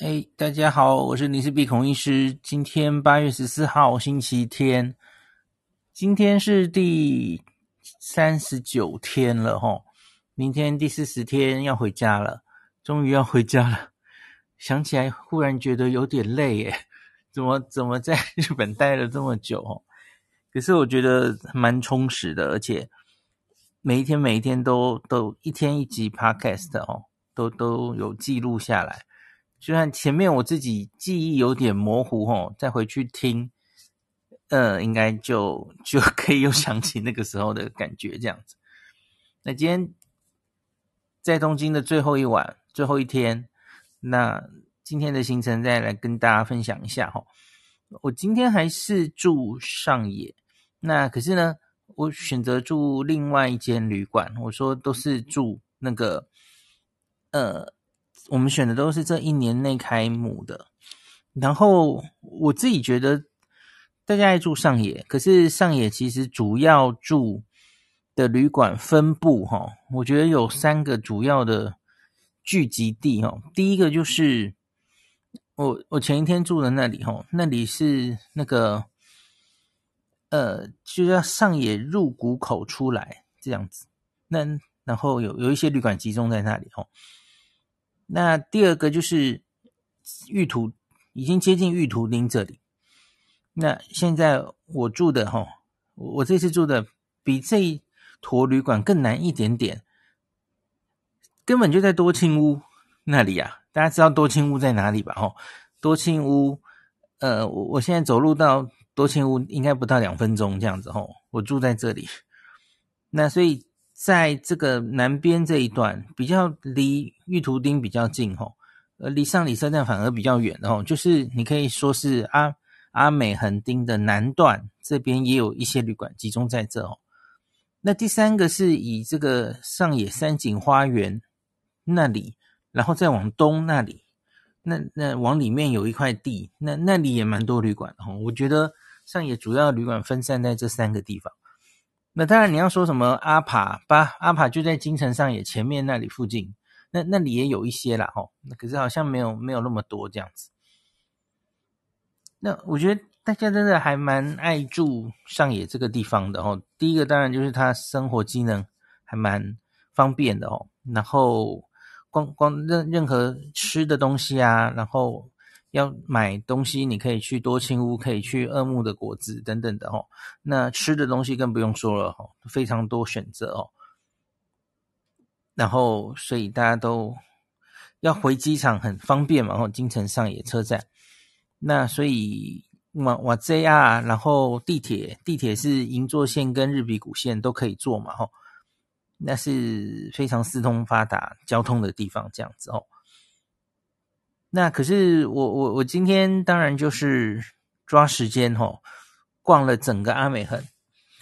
哎，大家好，我是林氏鼻孔医师。今天八月十四号，星期天，今天是第三十九天了齁，明天第四十天要回家了，终于要回家了。想起来，忽然觉得有点累耶，怎么怎么在日本待了这么久哦？可是我觉得蛮充实的，而且每一天每一天都都一天一集 podcast 哦，都都有记录下来。就算前面我自己记忆有点模糊吼，再回去听，呃，应该就 就可以又想起那个时候的感觉这样子。那今天在东京的最后一晚，最后一天，那今天的行程再来跟大家分享一下吼。我今天还是住上野，那可是呢，我选择住另外一间旅馆。我说都是住那个，呃。我们选的都是这一年内开幕的，然后我自己觉得大家爱住上野，可是上野其实主要住的旅馆分布哈，我觉得有三个主要的聚集地哈。第一个就是我我前一天住的那里哈，那里是那个呃，就要上野入谷口出来这样子，那然后有有一些旅馆集中在那里哈。那第二个就是玉图，已经接近玉图町这里。那现在我住的哈，我这次住的比这一坨旅馆更南一点点，根本就在多庆屋那里呀。大家知道多庆屋在哪里吧？哈，多庆屋，呃，我我现在走路到多庆屋应该不到两分钟这样子哈。我住在这里，那所以。在这个南边这一段，比较离玉图町比较近吼，呃，离上里车站反而比较远哦，就是你可以说是阿阿美横丁的南段这边也有一些旅馆集中在这哦。那第三个是以这个上野三井花园那里，然后再往东那里，那那往里面有一块地，那那里也蛮多旅馆的吼。我觉得上野主要旅馆分散在这三个地方。那当然，你要说什么阿帕巴阿帕就在京城上野前面那里附近，那那里也有一些啦吼，那可是好像没有没有那么多这样子。那我觉得大家真的还蛮爱住上野这个地方的吼。第一个当然就是它生活机能还蛮方便的哦，然后光光任任何吃的东西啊，然后。要买东西，你可以去多庆屋，可以去二木的果子等等的哦。那吃的东西更不用说了哈，非常多选择哦。然后，所以大家都要回机场很方便嘛，然后京成上野车站。那所以往往 JR，然后地铁，地铁是银座线跟日比谷线都可以坐嘛，吼。那是非常四通发达交通的地方，这样子哦。那可是我我我今天当然就是抓时间吼，逛了整个阿美横。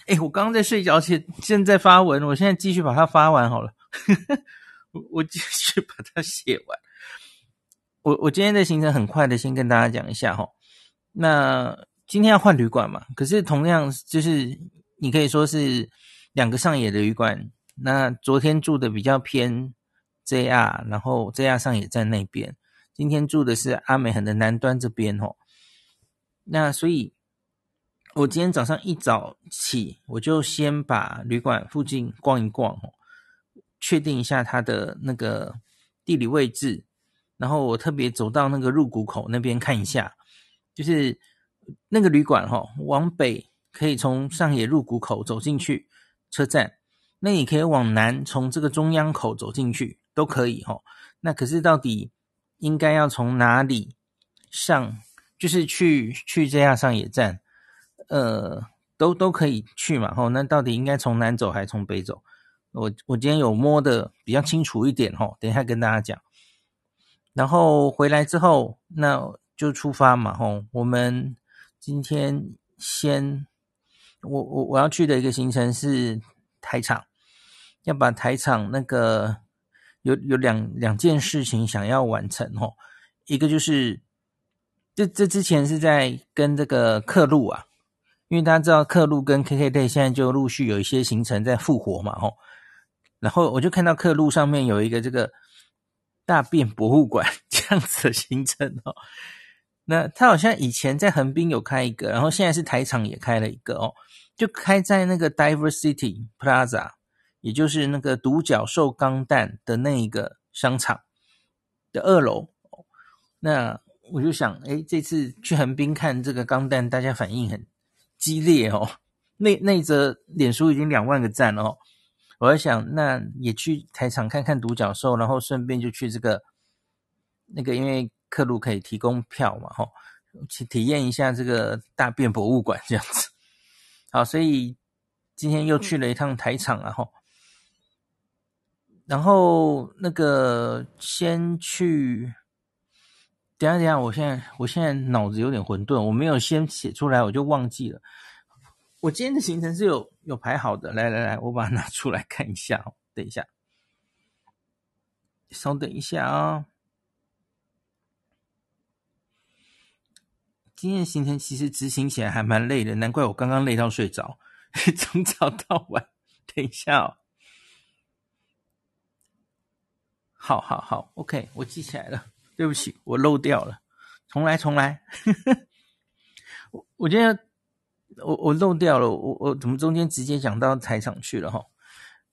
诶，我刚刚在睡觉前，现在发文，我现在继续把它发完好了。我我继续把它写完。我我今天的行程很快的，先跟大家讲一下吼。那今天要换旅馆嘛？可是同样就是你可以说是两个上野的旅馆。那昨天住的比较偏 JR，然后 JR 上野在那边。今天住的是阿美横的南端这边哦，那所以，我今天早上一早起，我就先把旅馆附近逛一逛哦，确定一下它的那个地理位置，然后我特别走到那个入谷口那边看一下，就是那个旅馆吼，往北可以从上野入谷口走进去车站，那你可以往南从这个中央口走进去都可以吼，那可是到底。应该要从哪里上？就是去去这样上野站，呃，都都可以去嘛。吼，那到底应该从南走还是从北走？我我今天有摸得比较清楚一点吼，等一下跟大家讲。然后回来之后，那就出发嘛。吼，我们今天先，我我我要去的一个行程是台场，要把台场那个。有有两两件事情想要完成哦，一个就是这这之前是在跟这个客路啊，因为大家知道客路跟 KKday 现在就陆续有一些行程在复活嘛吼，然后我就看到客路上面有一个这个大便博物馆，这样子的行程哦。那他好像以前在横滨有开一个，然后现在是台场也开了一个哦，就开在那个 Diversity Plaza，也就是那个独角兽钢弹的那一个商场的二楼。那我就想，哎，这次去横滨看这个钢弹，大家反应很激烈哦。那那则脸书已经两万个赞了哦。我在想，那也去台场看看独角兽，然后顺便就去这个那个，因为。客路可以提供票嘛？吼，去体验一下这个大便博物馆这样子。好，所以今天又去了一趟台场啊，吼。然后那个先去，等下等下，我现在我现在脑子有点混沌，我没有先写出来，我就忘记了。我今天的行程是有有排好的，来来来，我把它拿出来看一下哦。等一下，稍等一下啊、哦。今天的行程其实执行起来还蛮累的，难怪我刚刚累到睡着，从早到晚。等一下哦，好好好，OK，我记起来了。对不起，我漏掉了，重来重来。我我今天我我漏掉了，我我怎么中间直接讲到台场去了哈？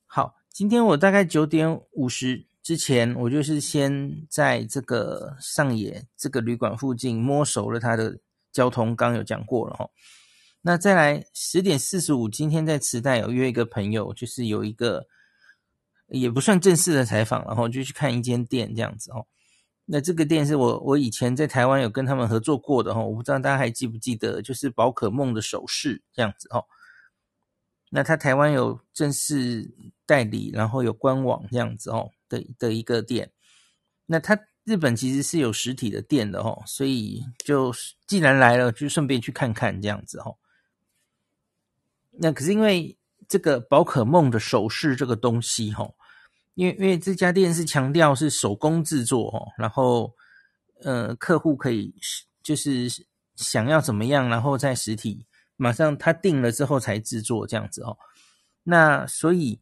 好，今天我大概九点五十之前，我就是先在这个上野这个旅馆附近摸熟了它的。交通刚有讲过了哈，那再来十点四十五，今天在池袋有约一个朋友，就是有一个也不算正式的采访，然后就去看一间店这样子哦。那这个店是我我以前在台湾有跟他们合作过的哈，我不知道大家还记不记得，就是宝可梦的首饰这样子哦。那他台湾有正式代理，然后有官网这样子哦的的一个店，那他。日本其实是有实体的店的哦，所以就既然来了，就顺便去看看这样子哦。那可是因为这个宝可梦的首饰这个东西哈，因为因为这家店是强调是手工制作哦，然后呃客户可以就是想要怎么样，然后在实体马上他定了之后才制作这样子哦。那所以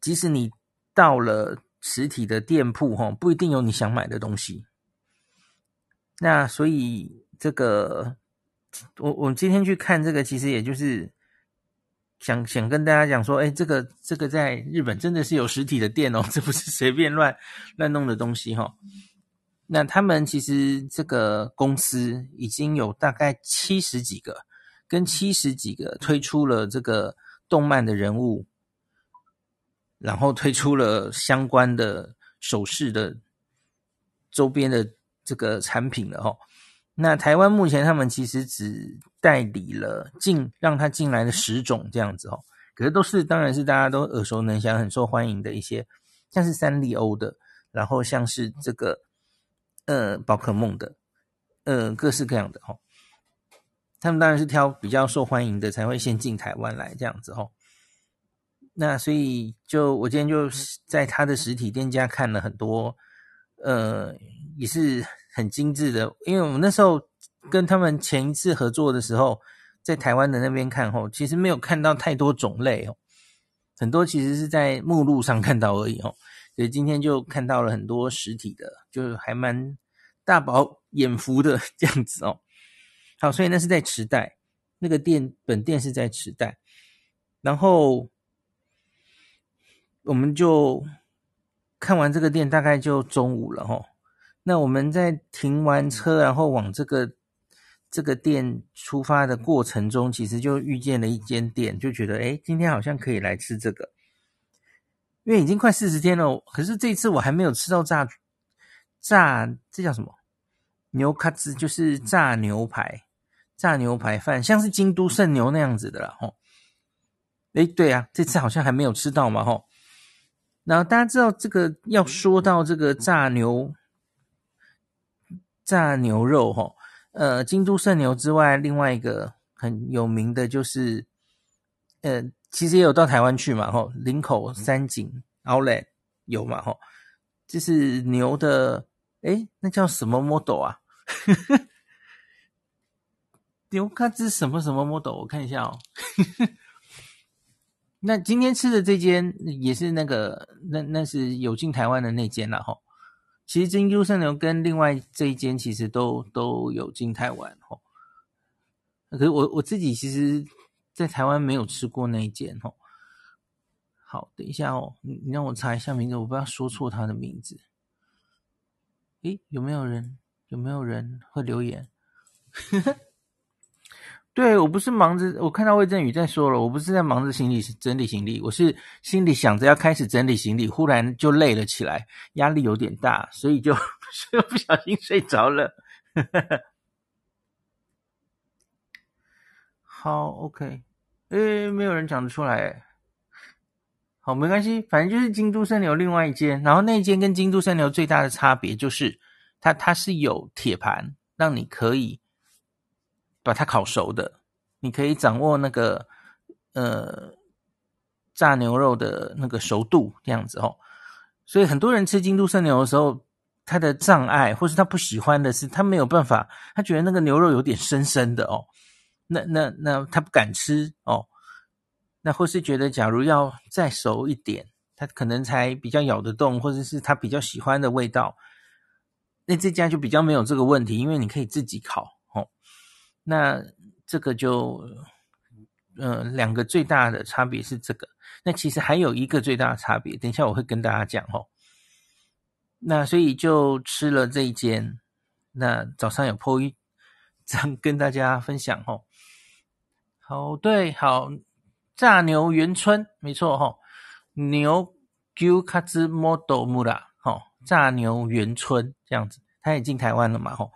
即使你到了。实体的店铺哈，不一定有你想买的东西。那所以这个，我我今天去看这个，其实也就是想想跟大家讲说，哎，这个这个在日本真的是有实体的店哦，这不是随便乱乱弄的东西哈。那他们其实这个公司已经有大概七十几个，跟七十几个推出了这个动漫的人物。然后推出了相关的首饰的周边的这个产品了哈。那台湾目前他们其实只代理了进让他进来的十种这样子哦，可是都是当然是大家都耳熟能详、很受欢迎的一些，像是三丽鸥的，然后像是这个呃宝可梦的，呃各式各样的哈。他们当然是挑比较受欢迎的才会先进台湾来这样子哈。那所以就我今天就在他的实体店家看了很多，呃，也是很精致的。因为我们那时候跟他们前一次合作的时候，在台湾的那边看后，其实没有看到太多种类哦，很多其实是在目录上看到而已哦。所以今天就看到了很多实体的，就是还蛮大饱眼福的 这样子哦。好，所以那是在池袋，那个店本店是在池袋，然后。我们就看完这个店，大概就中午了齁。那我们在停完车，然后往这个这个店出发的过程中，其实就遇见了一间店，就觉得诶，今天好像可以来吃这个。因为已经快四十天了，可是这次我还没有吃到炸炸，这叫什么？牛卡兹，就是炸牛排，炸牛排饭，像是京都圣牛那样子的啦齁。诶，对啊，这次好像还没有吃到嘛齁。然后大家知道这个要说到这个炸牛炸牛肉哈，呃，京都圣牛之外，另外一个很有名的就是，呃，其实也有到台湾去嘛哈，林口三井 Outlet 有嘛哈，这是牛的，诶，那叫什么 model 啊？牛卡兹什么什么 model？我看一下哦。那今天吃的这间也是那个，那那是有进台湾的那间了哈。其实京都生牛跟另外这一间其实都都有进台湾哦。可是我我自己其实，在台湾没有吃过那一间哦。好，等一下哦，你你让我查一下名字，我不要说错他的名字。诶，有没有人？有没有人会留言？对，我不是忙着，我看到魏振宇在说了，我不是在忙着行李整理行李，我是心里想着要开始整理行李，忽然就累了起来，压力有点大，所以就 所以不小心睡着了。好，OK，诶，没有人讲得出来。好，没关系，反正就是京都生牛另外一间，然后那一间跟京都生牛最大的差别就是它它是有铁盘，让你可以把它烤熟的，你可以掌握那个呃炸牛肉的那个熟度这样子哦。所以很多人吃京都生牛的时候，他的障碍或是他不喜欢的是他没有办法，他觉得那个牛肉有点生生的哦，那那那他不敢吃哦。那或是觉得，假如要再熟一点，他可能才比较咬得动，或者是他比较喜欢的味道，那这家就比较没有这个问题，因为你可以自己烤。那这个就，呃，两个最大的差别是这个。那其实还有一个最大的差别，等一下我会跟大家讲哦。那所以就吃了这一间，那早上有 po 一张跟大家分享哦。好，对，好。炸牛元春，没错哈，牛牛卡兹摩多木拉，哈，炸牛元春这样子，它也进台湾了嘛，哈。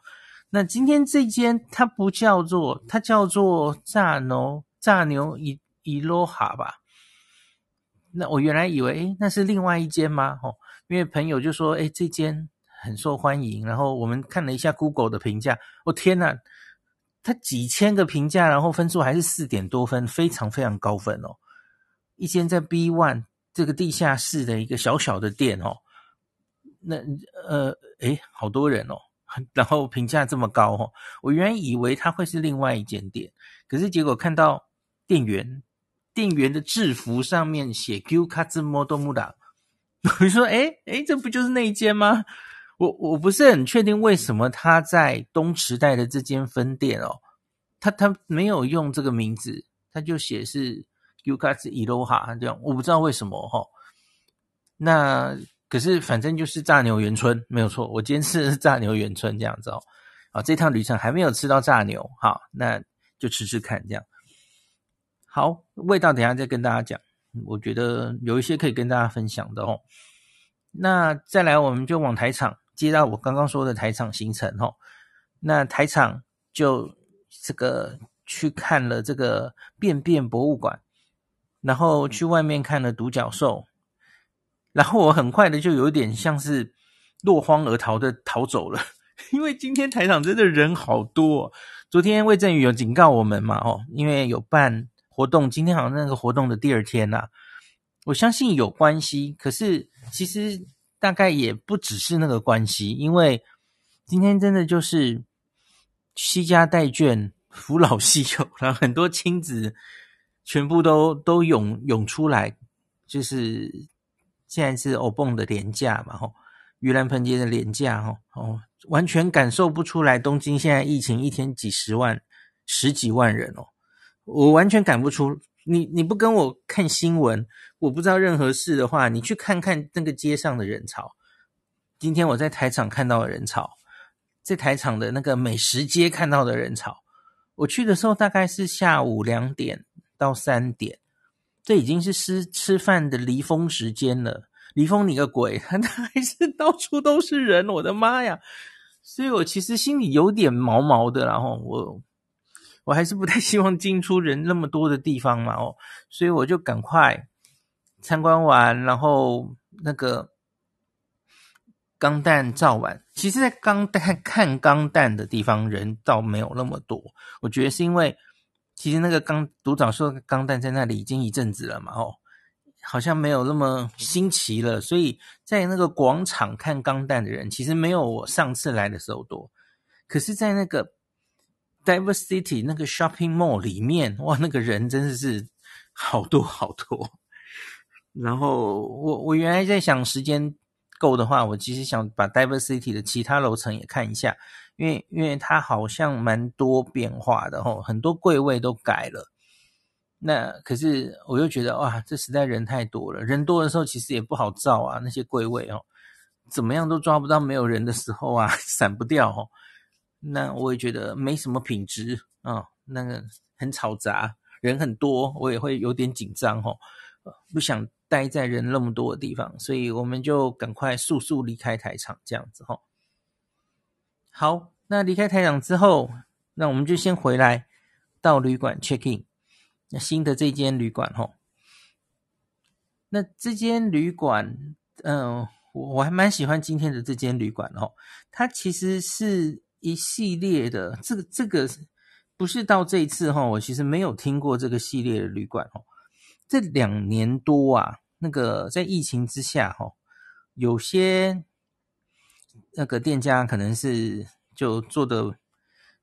那今天这间它不叫做，它叫做炸牛炸牛伊伊罗哈吧？那我原来以为，诶，那是另外一间吗？哦，因为朋友就说，诶，这间很受欢迎，然后我们看了一下 Google 的评价，我天呐！它几千个评价，然后分数还是四点多分，非常非常高分哦。一间在 B One 这个地下室的一个小小的店哦，那呃，诶，好多人哦，然后评价这么高哦，我原来以为它会是另外一间店，可是结果看到店员店员的制服上面写 Gyukatsu Motomura，我就说，诶诶，这不就是那一间吗？我我不是很确定为什么他在东池袋的这间分店哦，他他没有用这个名字，他就写是 Gyukatsu Iroha 这样，我不知道为什么哈、那可是反正就是炸牛元春没有错，我今天吃的是炸牛元春这样子哦。啊，这趟旅程还没有吃到炸牛，好，那就吃吃看这样。好，味道等下再跟大家讲，我觉得有一些可以跟大家分享的哦。那再来，我们就往台场。接到我刚刚说的台场行程哦，那台场就这个去看了这个便便博物馆，然后去外面看了独角兽，然后我很快的就有点像是落荒而逃的逃走了，因为今天台场真的人好多。昨天魏振宇有警告我们嘛，哦，因为有办活动，今天好像那个活动的第二天呐，我相信有关系，可是其实。大概也不只是那个关系，因为今天真的就是惜家带眷、扶老携幼，然后很多亲子全部都都涌涌出来，就是现在是欧蹦的廉价嘛，吼，盂兰盆节的廉价，吼，哦，完全感受不出来东京现在疫情一天几十万、十几万人哦，我完全感不出。你你不跟我看新闻，我不知道任何事的话，你去看看那个街上的人潮。今天我在台场看到的人潮，在台场的那个美食街看到的人潮，我去的时候大概是下午两点到三点，这已经是吃吃饭的离峰时间了。离峰你个鬼，还是到处都是人，我的妈呀！所以我其实心里有点毛毛的，然后我。我还是不太希望进出人那么多的地方嘛，哦，所以我就赶快参观完，然后那个钢弹照完。其实，在钢弹看钢弹的地方人倒没有那么多，我觉得是因为其实那个钢独角兽钢弹在那里已经一阵子了嘛，哦，好像没有那么新奇了，所以在那个广场看钢弹的人其实没有我上次来的时候多，可是，在那个。Diversity 那个 shopping mall 里面，哇，那个人真的是好多好多。然后我我原来在想时间够的话，我其实想把 Diversity 的其他楼层也看一下，因为因为它好像蛮多变化的吼，很多柜位都改了。那可是我又觉得哇，这实在人太多了，人多的时候其实也不好照啊，那些柜位哦，怎么样都抓不到没有人的时候啊，闪不掉哦。那我也觉得没什么品质啊、那个很吵杂，人很多，我也会有点紧张哦，不想待在人那么多的地方，所以我们就赶快速速离开台场这样子吼、哦。好，那离开台场之后，那我们就先回来到旅馆 check in。那新的这间旅馆吼，那这间旅馆，嗯，我我还蛮喜欢今天的这间旅馆哦，它其实是一系列的，这个这个不是到这一次哈，我其实没有听过这个系列的旅馆哦，这两年多啊，那个在疫情之下哈，有些那个店家可能是就做的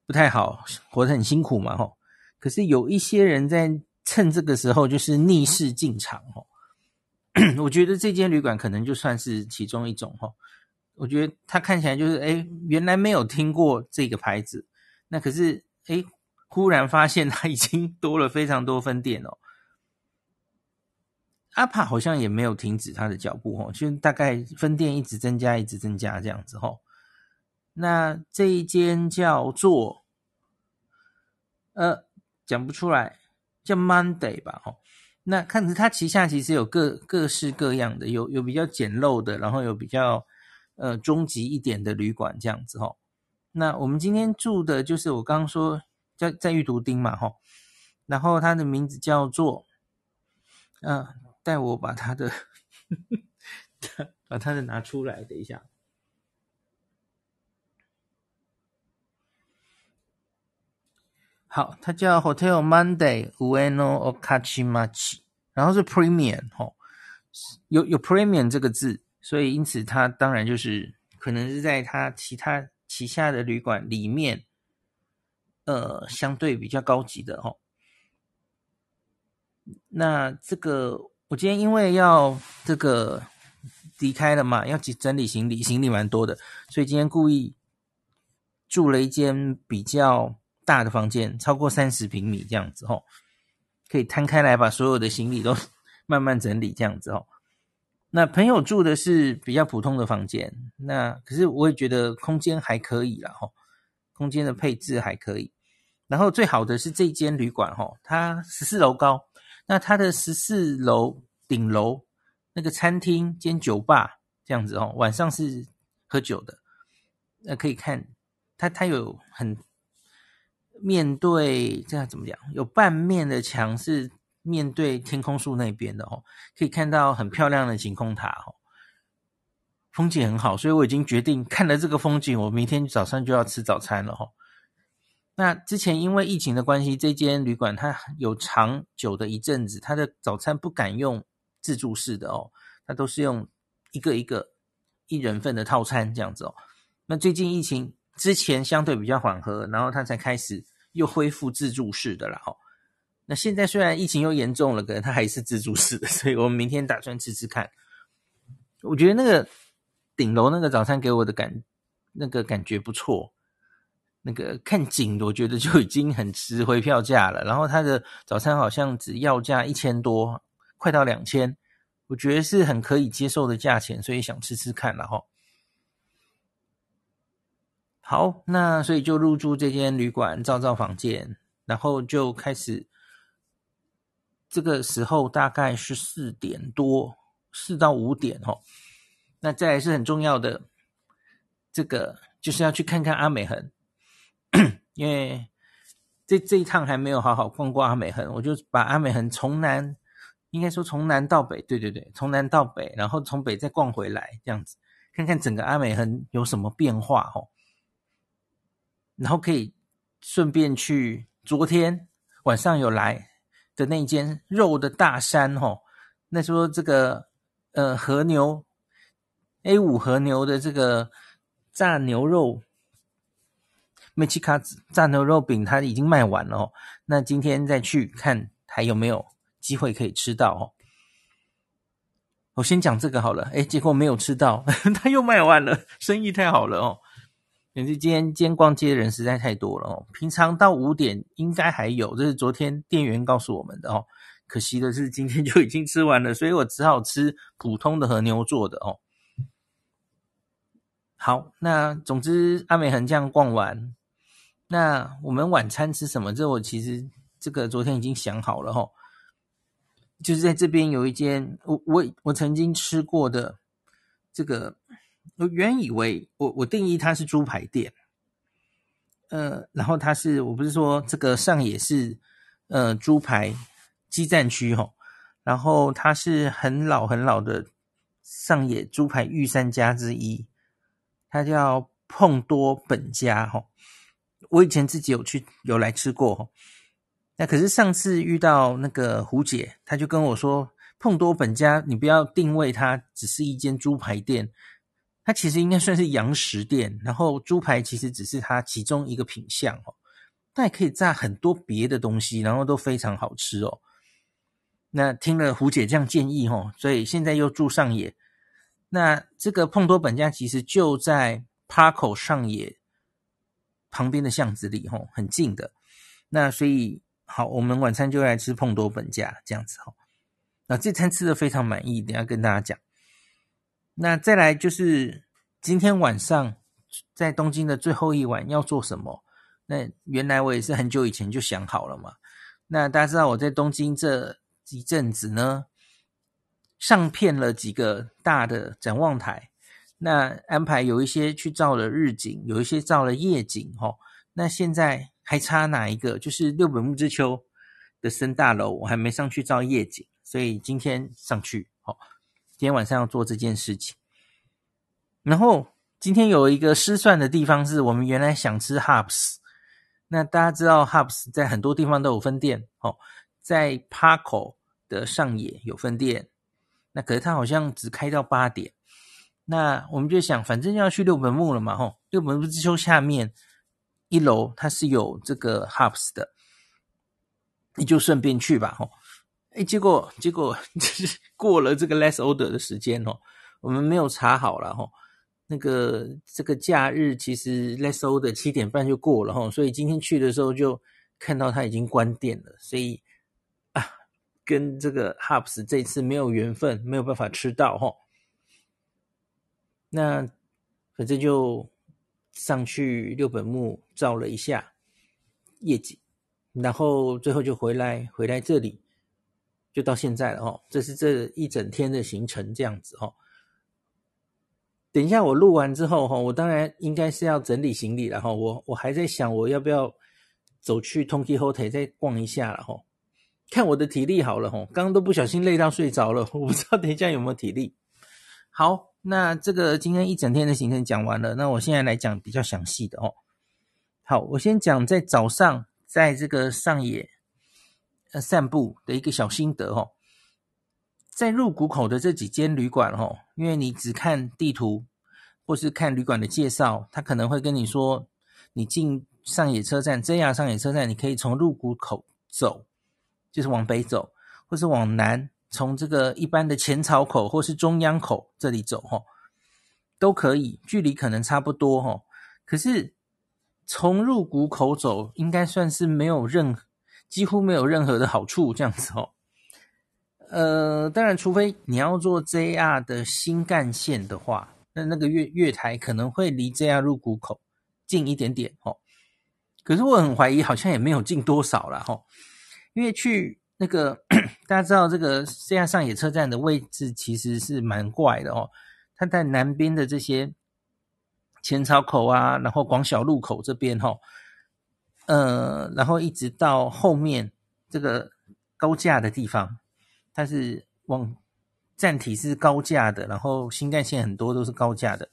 不太好，活得很辛苦嘛吼。可是有一些人在趁这个时候就是逆势进场哦，我觉得这间旅馆可能就算是其中一种哦。我觉得它看起来就是诶，原来没有听过这个牌子，那可是诶，忽然发现它已经多了非常多分店哦。阿帕好像也没有停止他的脚步哦，就大概分店一直增加，一直增加这样子哦。那这一间叫做呃。讲不出来，叫 Monday 吧，吼。那看着它旗下其实有各各式各样的，有有比较简陋的，然后有比较呃中级一点的旅馆这样子，哦。那我们今天住的就是我刚刚说在在玉图町嘛，哦。然后它的名字叫做，嗯、带我把他的他 把他的拿出来，等一下。好，它叫 Hotel Monday Ueno Okachimachi，然后是 Premium 哦，有有 Premium 这个字，所以因此它当然就是可能是在它其他旗下的旅馆里面，呃，相对比较高级的哦。那这个我今天因为要这个离开了嘛，要整理行李，行李蛮多的，所以今天故意住了一间比较。大的房间超过三十平米这样子吼，可以摊开来把所有的行李都慢慢整理这样子哦。那朋友住的是比较普通的房间，那可是我也觉得空间还可以啦吼，空间的配置还可以。然后最好的是这间旅馆吼，它十四楼高，那它的十四楼顶楼那个餐厅兼酒吧这样子哦，晚上是喝酒的，那可以看它它有很。面对这样怎么讲？有半面的墙是面对天空树那边的哦，可以看到很漂亮的晴空塔哦，风景很好，所以我已经决定看了这个风景，我明天早上就要吃早餐了哦。那之前因为疫情的关系，这间旅馆它有长久的一阵子，它的早餐不敢用自助式的哦，它都是用一个一个一人份的套餐这样子哦。那最近疫情。之前相对比较缓和，然后他才开始又恢复自助式的了哦。那现在虽然疫情又严重了，可能他还是自助式的，所以我们明天打算吃吃看。我觉得那个顶楼那个早餐给我的感那个感觉不错，那个看景我觉得就已经很值回票价了。然后他的早餐好像只要价一千多，快到两千，我觉得是很可以接受的价钱，所以想吃吃看了哈。好，那所以就入住这间旅馆，照照房间，然后就开始。这个时候大概是四点多，四到五点哦。那再来是很重要的，这个就是要去看看阿美横，因为这这一趟还没有好好逛过阿美横，我就把阿美横从南，应该说从南到北，对对对，从南到北，然后从北再逛回来，这样子看看整个阿美横有什么变化哦。然后可以顺便去昨天晚上有来的那间肉的大山吼，那说这个呃和牛 A 五和牛的这个炸牛肉，梅奇卡子炸牛肉饼，它已经卖完了哦。那今天再去看还有没有机会可以吃到哦。我先讲这个好了，哎，结果没有吃到，他又卖完了，生意太好了哦。可是今天今天逛街的人实在太多了哦，平常到五点应该还有，这是昨天店员告诉我们的哦。可惜的是今天就已经吃完了，所以我只好吃普通的和牛做的哦。好，那总之阿美横这样逛完，那我们晚餐吃什么？这我其实这个昨天已经想好了哦。就是在这边有一间我我我曾经吃过的这个，我原以为我我定义它是猪排店，呃，然后它是我不是说这个上野是呃猪排基站区吼，然后它是很老很老的上野猪排御三家之一，它叫碰多本家吼，我以前自己有去有来吃过。那可是上次遇到那个胡姐，她就跟我说：“碰多本家，你不要定位它只是一间猪排店，它其实应该算是洋食店。然后猪排其实只是它其中一个品项哦，但也可以炸很多别的东西，然后都非常好吃哦。”那听了胡姐这样建议哦，所以现在又住上野。那这个碰多本家其实就在 Parko 上野旁边的巷子里哦，很近的。那所以。好，我们晚餐就来吃碰多本家这样子吼。那这餐吃的非常满意，等下跟大家讲。那再来就是今天晚上在东京的最后一晚要做什么？那原来我也是很久以前就想好了嘛。那大家知道我在东京这一阵子呢，上片了几个大的展望台，那安排有一些去照了日景，有一些照了夜景哈。那现在。还差哪一个？就是六本木之丘的森大楼，我还没上去照夜景，所以今天上去。好，今天晚上要做这件事情。然后今天有一个失算的地方，是我们原来想吃 Hubs。那大家知道 Hubs 在很多地方都有分店，哦，在 Parko 的上野有分店，那可是它好像只开到八点。那我们就想，反正要去六本木了嘛，吼，六本木之丘下面。一楼它是有这个 Hubs 的，你就顺便去吧，吼！哎，结果结果就是 过了这个 Less order 的时间哦，我们没有查好了，吼。那个这个假日其实 Less order 七点半就过了，吼，所以今天去的时候就看到它已经关店了，所以啊，跟这个 Hubs 这次没有缘分，没有办法吃到，吼。那反正就。上去六本木照了一下夜景，然后最后就回来，回来这里就到现在了哦。这是这一整天的行程这样子哦。等一下我录完之后哈，我当然应该是要整理行李了哈。我我还在想我要不要走去 Tonki Hotel 再逛一下了哈。看我的体力好了哈，刚刚都不小心累到睡着了，我不知道等一下有没有体力。好。那这个今天一整天的行程讲完了，那我现在来讲比较详细的哦。好，我先讲在早上在这个上野呃散步的一个小心得哦。在入谷口的这几间旅馆哦，因为你只看地图或是看旅馆的介绍，他可能会跟你说，你进上野车站，JR 上野车站，你可以从入谷口走，就是往北走，或是往南。从这个一般的前草口或是中央口这里走齁，都可以，距离可能差不多齁。可是从入谷口走，应该算是没有任，几乎没有任何的好处这样子哦。呃，当然，除非你要坐 JR 的新干线的话，那那个月月台可能会离 JR 入谷口近一点点哦。可是我很怀疑，好像也没有近多少啦齁，因为去。那个 大家知道，这个现在上野车站的位置其实是蛮怪的哦。它在南边的这些浅草口啊，然后广小路口这边哈、哦，呃，然后一直到后面这个高架的地方，它是往站体是高架的，然后新干线很多都是高架的，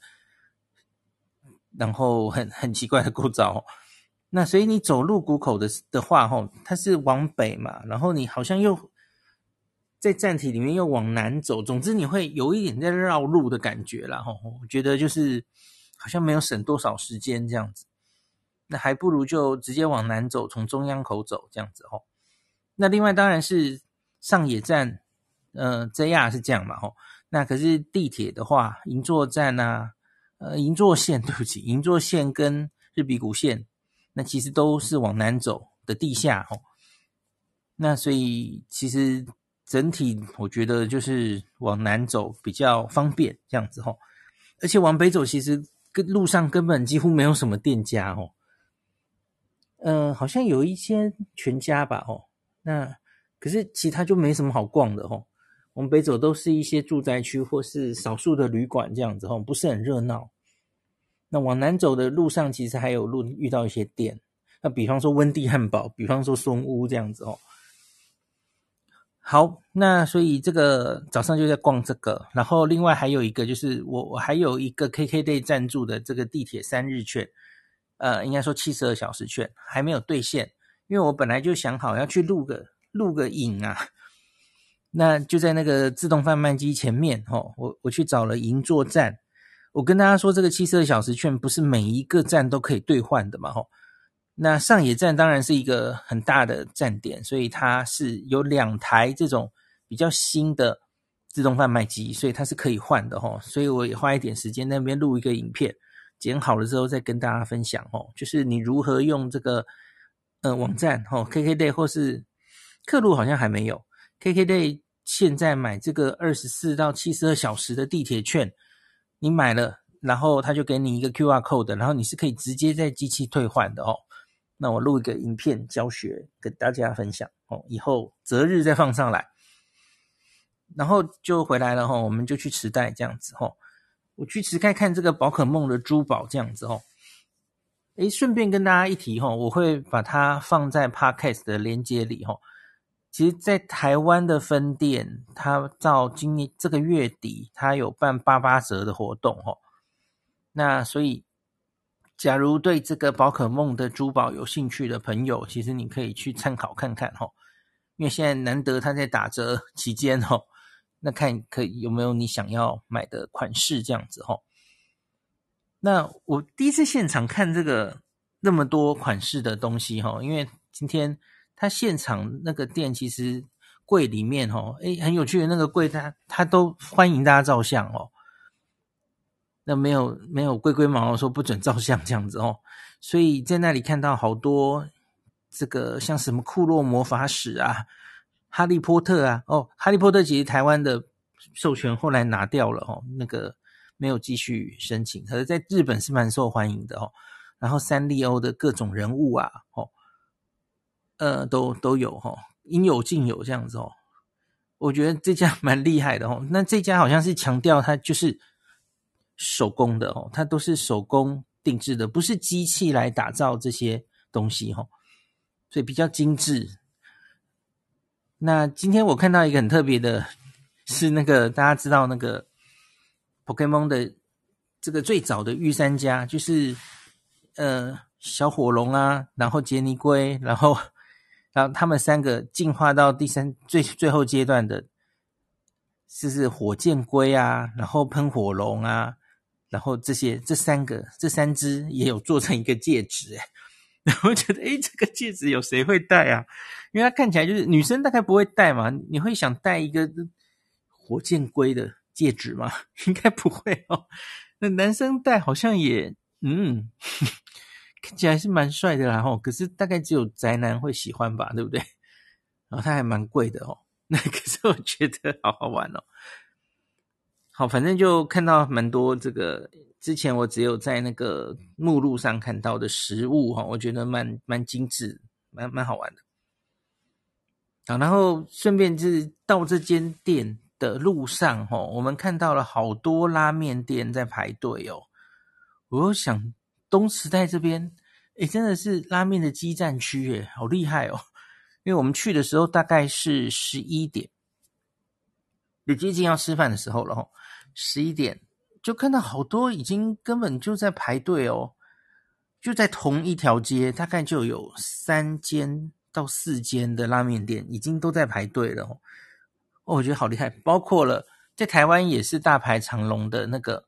然后很很奇怪的构造、哦。那所以你走入谷口的的话，吼，它是往北嘛，然后你好像又在站体里面又往南走，总之你会有一点在绕路的感觉啦，吼，我觉得就是好像没有省多少时间这样子，那还不如就直接往南走，从中央口走这样子，吼。那另外当然是上野站，呃，JR 是这样嘛，吼，那可是地铁的话，银座站啊，呃，银座线，对不起，银座线跟日比谷线，那其实都是往南走的地下哦。那所以其实整体我觉得就是往南走比较方便这样子哦。而且往北走，其实跟路上根本几乎没有什么店家哦。嗯、好像有一些全家吧哦。那可是其他就没什么好逛的哦。往北走都是一些住宅区或是少数的旅馆这样子哦，不是很热闹。那往南走的路上，其实还有路遇到一些店，那比方说温蒂汉堡，比方说松屋这样子哦。好，那所以这个早上就在逛这个，然后另外还有一个就是我我还有一个 KKday 赞助的这个地铁三日券，呃，应该说七十二小时券还没有兑现，因为我本来就想好要去录个录个影啊。那就在那个自动贩卖机前面，哦，我我去找了银座站。我跟大家说，这个七十二小时券不是每一个站都可以兑换的嘛，吼。那上野站当然是一个很大的站点，所以它是有两台这种比较新的自动贩卖机，所以它是可以换的，吼。所以我也花一点时间那边录一个影片，剪好了之后再跟大家分享，吼，就是你如何用这个呃网站，吼，KKday 或是客路好像还没有 KKday。现在买这个二十四到七十二小时的地铁券，你买了，然后他就给你一个 QR code，然后你是可以直接在机器退换的哦。那我录一个影片教学跟大家分享哦，以后择日再放上来，然后就回来了哈，我们就去池袋这样子哈，我去池袋看这个宝可梦的珠宝这样子哦。诶，顺便跟大家一提哈，我会把它放在 Podcast 的链接里哈。其实，在台湾的分店，它到今年这个月底，它有办八八折的活动哦。那所以，假如对这个宝可梦的珠宝有兴趣的朋友，其实你可以去参考看看哦。因为现在难得它在打折期间哦，那看可以有没有你想要买的款式这样子哦。那我第一次现场看这个那么多款式的东西哈，因为今天。他现场那个店其实柜里面哦，诶，很有趣的那个柜，他他都欢迎大家照相哦。那没有没有龟龟毛说不准照相这样子哦，所以在那里看到好多这个像什么库洛魔法使啊、哈利波特啊，哦，哈利波特其实台湾的授权后来拿掉了哦，那个没有继续申请，可是在日本是蛮受欢迎的哦。然后三丽鸥的各种人物啊，哦。呃，都都有哈，应有尽有这样子哦。我觉得这家 蛮厉害的哦。那这家好像是强调它就是手工的哦，它都是手工定制的，不是机器来打造这些东西哈，所以比较精致。那今天我看到一个很特别的，是那个大家知道那个 Pokemon 的这个最早的御三家，就是呃小火龙啊，然后杰尼龟，然后。然后他们三个进化到第三最最后阶段的，就是火箭龟啊，然后喷火龙啊，然后这些这三个这三只也有做成一个戒指诶，然后觉得诶这个戒指有谁会戴啊？因为它看起来就是女生大概不会戴嘛，你会想戴一个火箭龟的戒指吗？应该不会哦。那男生戴好像也嗯。看起来是蛮帅的啦吼，可是大概只有宅男会喜欢吧，对不对？然后它还蛮贵的哦，那 可是我觉得好好玩哦。好，反正就看到蛮多这个之前我只有在那个目录上看到的实物哈，我觉得蛮蛮精致，蛮蛮好玩的。好，然后顺便就是到这间店的路上哈，我们看到了好多拉面店在排队哦，我想。东池袋这边，诶，真的是拉面的基站区，诶，好厉害哦！因为我们去的时候大概是十一点，也接近要吃饭的时候了吼。十一点就看到好多已经根本就在排队哦，就在同一条街，大概就有三间到四间的拉面店已经都在排队了哦。哦，我觉得好厉害，包括了在台湾也是大排长龙的那个。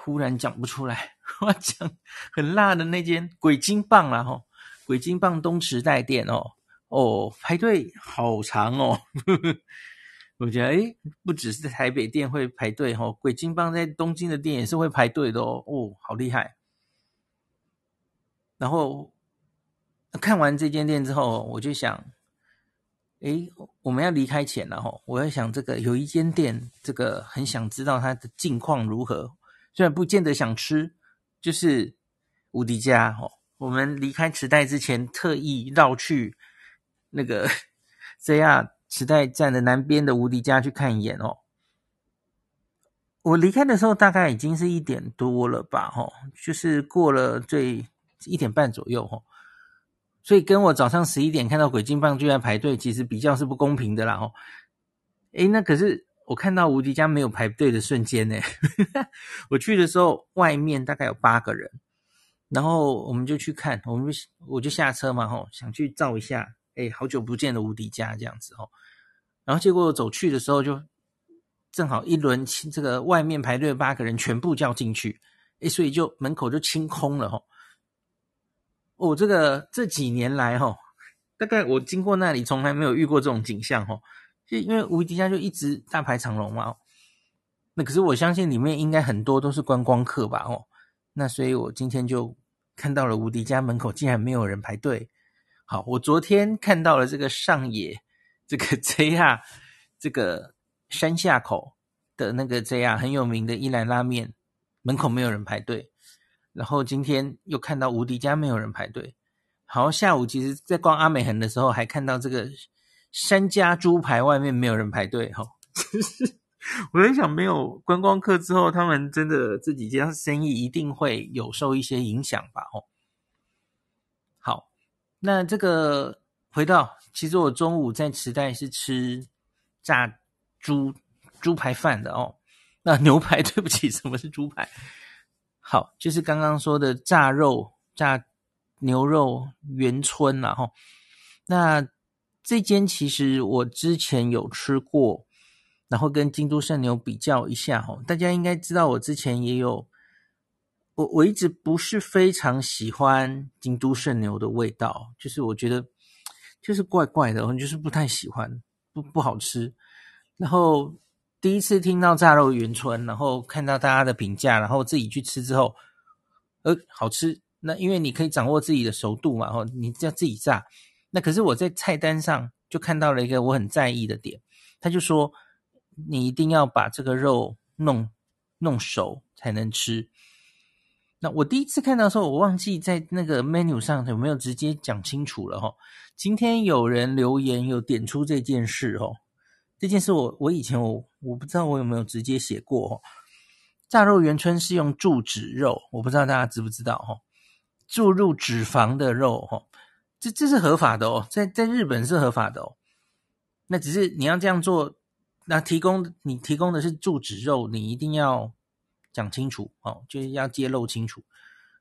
忽然讲不出来，我讲很辣的那间鬼金棒啦吼，鬼金棒东池袋店哦。哦，排队好长哦，我觉得诶，不只是台北店会排队哦，鬼金棒在东京的店也是会排队的哦，哦，好厉害。然后看完这间店之后，我就想，诶，我们要离开前了哈，我在想这个有一间店，这个很想知道它的近况如何，虽然不见得想吃，就是无敌家哦。我们离开池袋之前，特意绕去那个 JR 池袋站的南边的无敌家去看一眼哦。我离开的时候大概已经是一点多了吧，吼，就是过了最一点半左右，吼。所以跟我早上十一点看到鬼金棒就在排队，其实比较是不公平的啦，吼。诶，那可是我看到无敌家没有排队的瞬间呢。我去的时候，外面大概有八个人。然后我们就去看，我们就我就下车嘛，吼，想去照一下，哎，好久不见的无敌家这样子，吼。然后结果走去的时候，就正好一轮这个外面排队的八个人全部叫进去，哎，所以就门口就清空了，吼。哦，这个这几年来，吼，大概我经过那里从来没有遇过这种景象，吼，因为无敌家就一直大排长龙嘛，那可是我相信里面应该很多都是观光客吧，哦。那所以，我今天就看到了无敌家门口竟然没有人排队。好，我昨天看到了这个上野这个 JR 这个山下口的那个 JR 很有名的一兰拉面门口没有人排队，然后今天又看到无敌家没有人排队。好，下午其实在逛阿美横的时候，还看到这个山家猪排外面没有人排队。哈。我在想，没有观光客之后，他们真的这几家生意一定会有受一些影响吧？哦，好，那这个回到，其实我中午在池袋是吃炸猪猪排饭的哦。那牛排，对不起，什么是猪排？好，就是刚刚说的炸肉、炸牛肉圆春然后，那这间其实我之前有吃过。然后跟京都圣牛比较一下哈，大家应该知道我之前也有，我我一直不是非常喜欢京都圣牛的味道，就是我觉得就是怪怪的，我就是不太喜欢，不不好吃。然后第一次听到炸肉圆春，然后看到大家的评价，然后自己去吃之后，呃，好吃。那因为你可以掌握自己的熟度嘛，然后你要自己炸。那可是我在菜单上就看到了一个我很在意的点，他就说。你一定要把这个肉弄弄熟才能吃。那我第一次看到的时候，我忘记在那个 menu 上有没有直接讲清楚了哈。今天有人留言有点出这件事哦，这件事我我以前我我不知道我有没有直接写过哦。炸肉圆春是用注脂肉，我不知道大家知不知道哈？注入脂肪的肉哈，这这是合法的哦，在在日本是合法的哦。那只是你要这样做。那提供你提供的是注脂肉，你一定要讲清楚哦，就是要揭露清楚。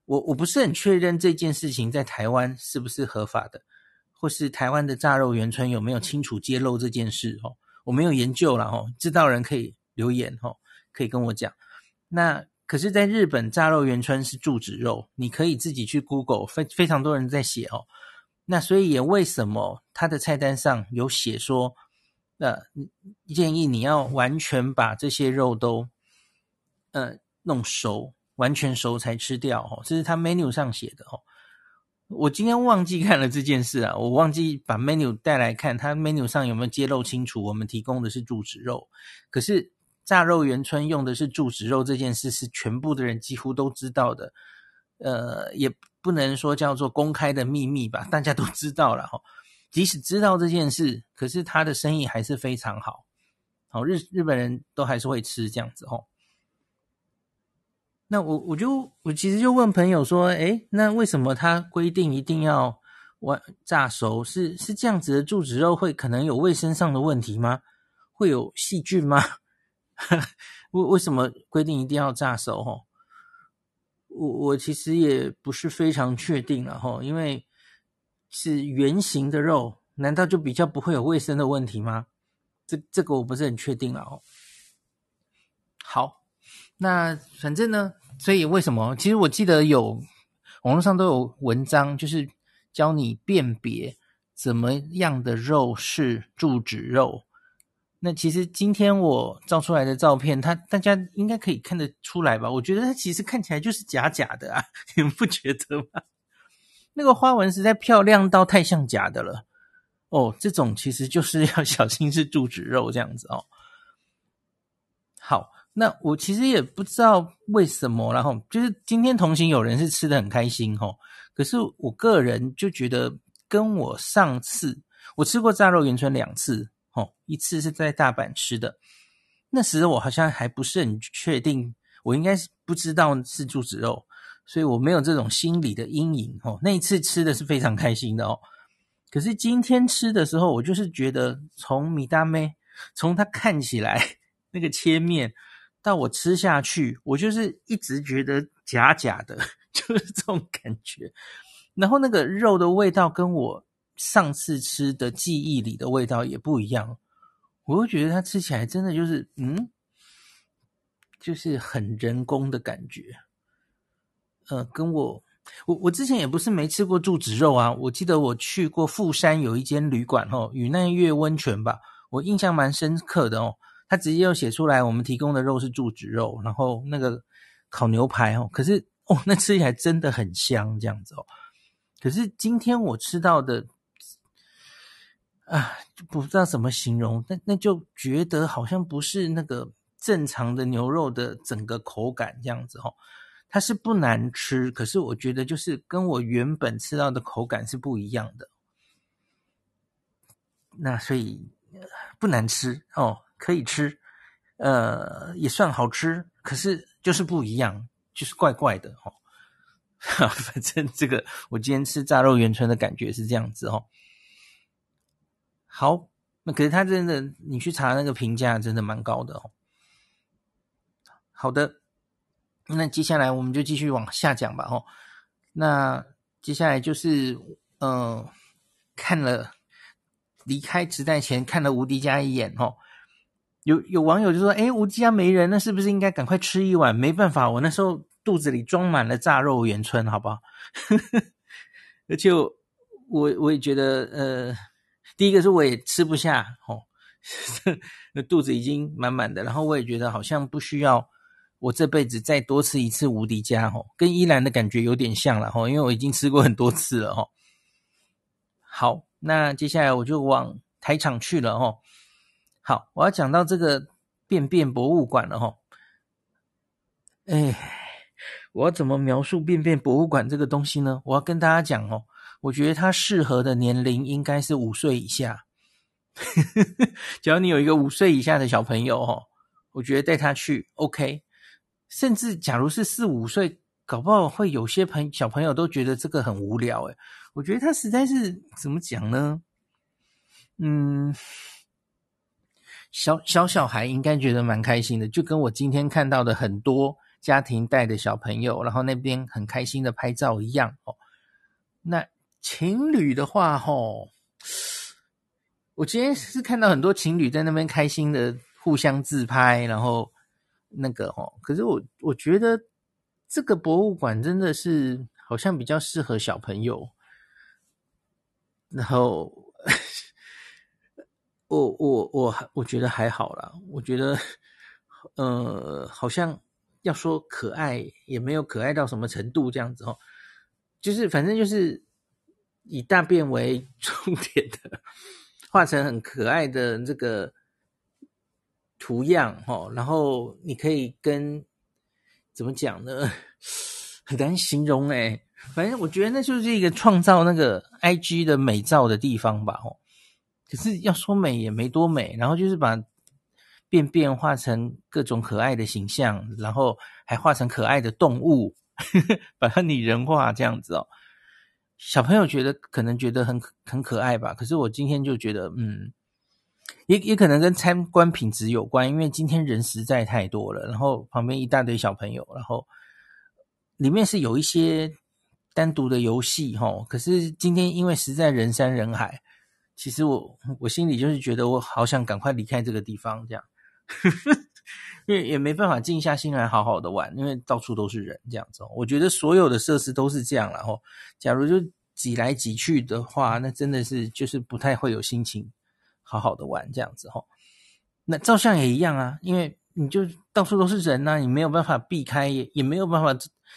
我我不是很确认这件事情在台湾是不是合法的，或是台湾的炸肉圆村有没有清楚揭露这件事哦？我没有研究了哦，知道人可以留言哦，可以跟我讲。那可是，在日本炸肉圆村是注脂肉，你可以自己去 Google，非非常多人在写哦。那所以也为什么他的菜单上有写说？呃、建议你要完全把这些肉都，呃，弄熟，完全熟才吃掉哦。这是他 menu 上写的哦。我今天忘记看了这件事啊，我忘记把 menu 带来看，他 menu 上有没有揭露清楚？我们提供的是注脂肉，可是炸肉圆春用的是注脂肉这件事是全部的人几乎都知道的，呃，也不能说叫做公开的秘密吧，大家都知道了哈。即使知道这件事，可是他的生意还是非常好。好，日日本人都还是会吃这样子哦。那我我就我其实就问朋友说，诶，那为什么他规定一定要完炸熟？是是这样子的，柱子肉会可能有卫生上的问题吗？会有细菌吗？为为什么规定一定要炸熟？吼，我我其实也不是非常确定了哈，因为。是圆形的肉，难道就比较不会有卫生的问题吗？这这个我不是很确定了哦。好，那反正呢，所以为什么？其实我记得有网络上都有文章，就是教你辨别怎么样的肉是注脂肉，那其实今天我照出来的照片，它大家应该可以看得出来吧？我觉得它其实看起来就是假假的啊，你们不觉得吗？那个花纹实在漂亮到太像假的了哦。这种其实就是 要小心是注脂肉这样子哦。好，那我其实也不知道为什么，然后就是今天同行有人是吃得很开心哦，可是我个人就觉得跟我上次我吃过炸肉圆春两次。哦，一次是在大阪吃的，那时我好像还不是很确定，我应该是不知道是猪子肉，所以我没有这种心理的阴影。哦，那一次吃的是非常开心的哦。可是今天吃的时候，我就是觉得从米大妹，从它看起来那个切面到我吃下去，我就是一直觉得假假的，就是这种感觉。然后那个肉的味道跟我。上次吃的记忆里的味道也不一样，我会觉得它吃起来真的就是，嗯，就是很人工的感觉。呃，跟我，我我之前也不是没吃过柱子肉啊。我记得我去过富山有一间旅馆哦，与奈月温泉吧，我印象蛮深刻的哦。他直接又写出来，我们提供的肉是柱子肉，然后那个烤牛排哦，可是哦，那吃起来真的很香这样子哦。可是今天我吃到的。啊，不知道怎么形容，那那就觉得好像不是那个正常的牛肉的整个口感这样子哦。它是不难吃，可是我觉得就是跟我原本吃到的口感是不一样的。那所以不难吃哦，可以吃，呃，也算好吃，可是就是不一样，就是怪怪的哦。反正这个我今天吃炸肉圆春的感觉是这样子哦。好，那可是他真的，你去查那个评价，真的蛮高的哦。好的，那接下来我们就继续往下讲吧。哦，那接下来就是，嗯、看了离开池袋前看了无敌家一眼哦。有有网友就说：“诶，无敌家没人，那是不是应该赶快吃一碗？”没办法，我那时候肚子里装满了炸肉圆春，好不好？而且我我也觉得，呃。第一个是我也吃不下哦，那肚子已经满满的，然后我也觉得好像不需要我这辈子再多吃一次无敌家哦，跟依兰的感觉有点像了哦，因为我已经吃过很多次了哦。好，那接下来我就往台场去了哦。好，我要讲到这个便便博物馆了哦。哎，我要怎么描述便便博物馆这个东西呢？我要跟大家讲哦。我觉得他适合的年龄应该是五岁以下。只要你有一个五岁以下的小朋友哦，我觉得带他去 OK。甚至假如是四五岁，搞不好会有些朋小朋友都觉得这个很无聊诶。我觉得他实在是怎么讲呢？嗯，小小小孩应该觉得蛮开心的，就跟我今天看到的很多家庭带的小朋友，然后那边很开心的拍照一样哦。那。情侣的话，吼，我今天是看到很多情侣在那边开心的互相自拍，然后那个，吼，可是我我觉得这个博物馆真的是好像比较适合小朋友，然后 我我我还我觉得还好啦，我觉得，呃，好像要说可爱也没有可爱到什么程度这样子哦，就是反正就是。以大便为 重点的，画成很可爱的这个图样哦，然后你可以跟怎么讲呢？很难形容诶，反正我觉得那就是一个创造那个 IG 的美照的地方吧哦。可是要说美也没多美，然后就是把便便画成各种可爱的形象，然后还画成可爱的动物，把它拟人化这样子哦。小朋友觉得可能觉得很很可爱吧，可是我今天就觉得，嗯，也也可能跟参观品质有关，因为今天人实在太多了，然后旁边一大堆小朋友，然后里面是有一些单独的游戏哈，可是今天因为实在人山人海，其实我我心里就是觉得我好想赶快离开这个地方，这样。因为也没办法静下心来好好的玩，因为到处都是人这样子。我觉得所有的设施都是这样，然后假如就挤来挤去的话，那真的是就是不太会有心情好好的玩这样子哈。那照相也一样啊，因为你就到处都是人呐、你没有办法避开，也也没有办法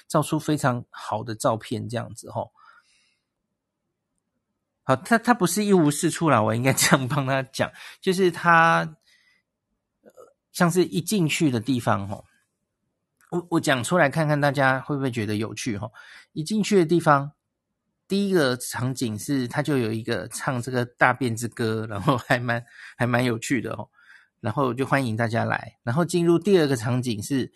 照出非常好的照片，这样子哈。好，他他不是一无是处啦，我应该这样帮他讲，就是他，像是一进去的地方吼，我我讲出来看看大家会不会觉得有趣吼。一进去的地方，第一个场景是他就有一个唱这个大便之歌，然后还蛮 还蛮有趣的哦，然后就欢迎大家来，然后进入第二个场景是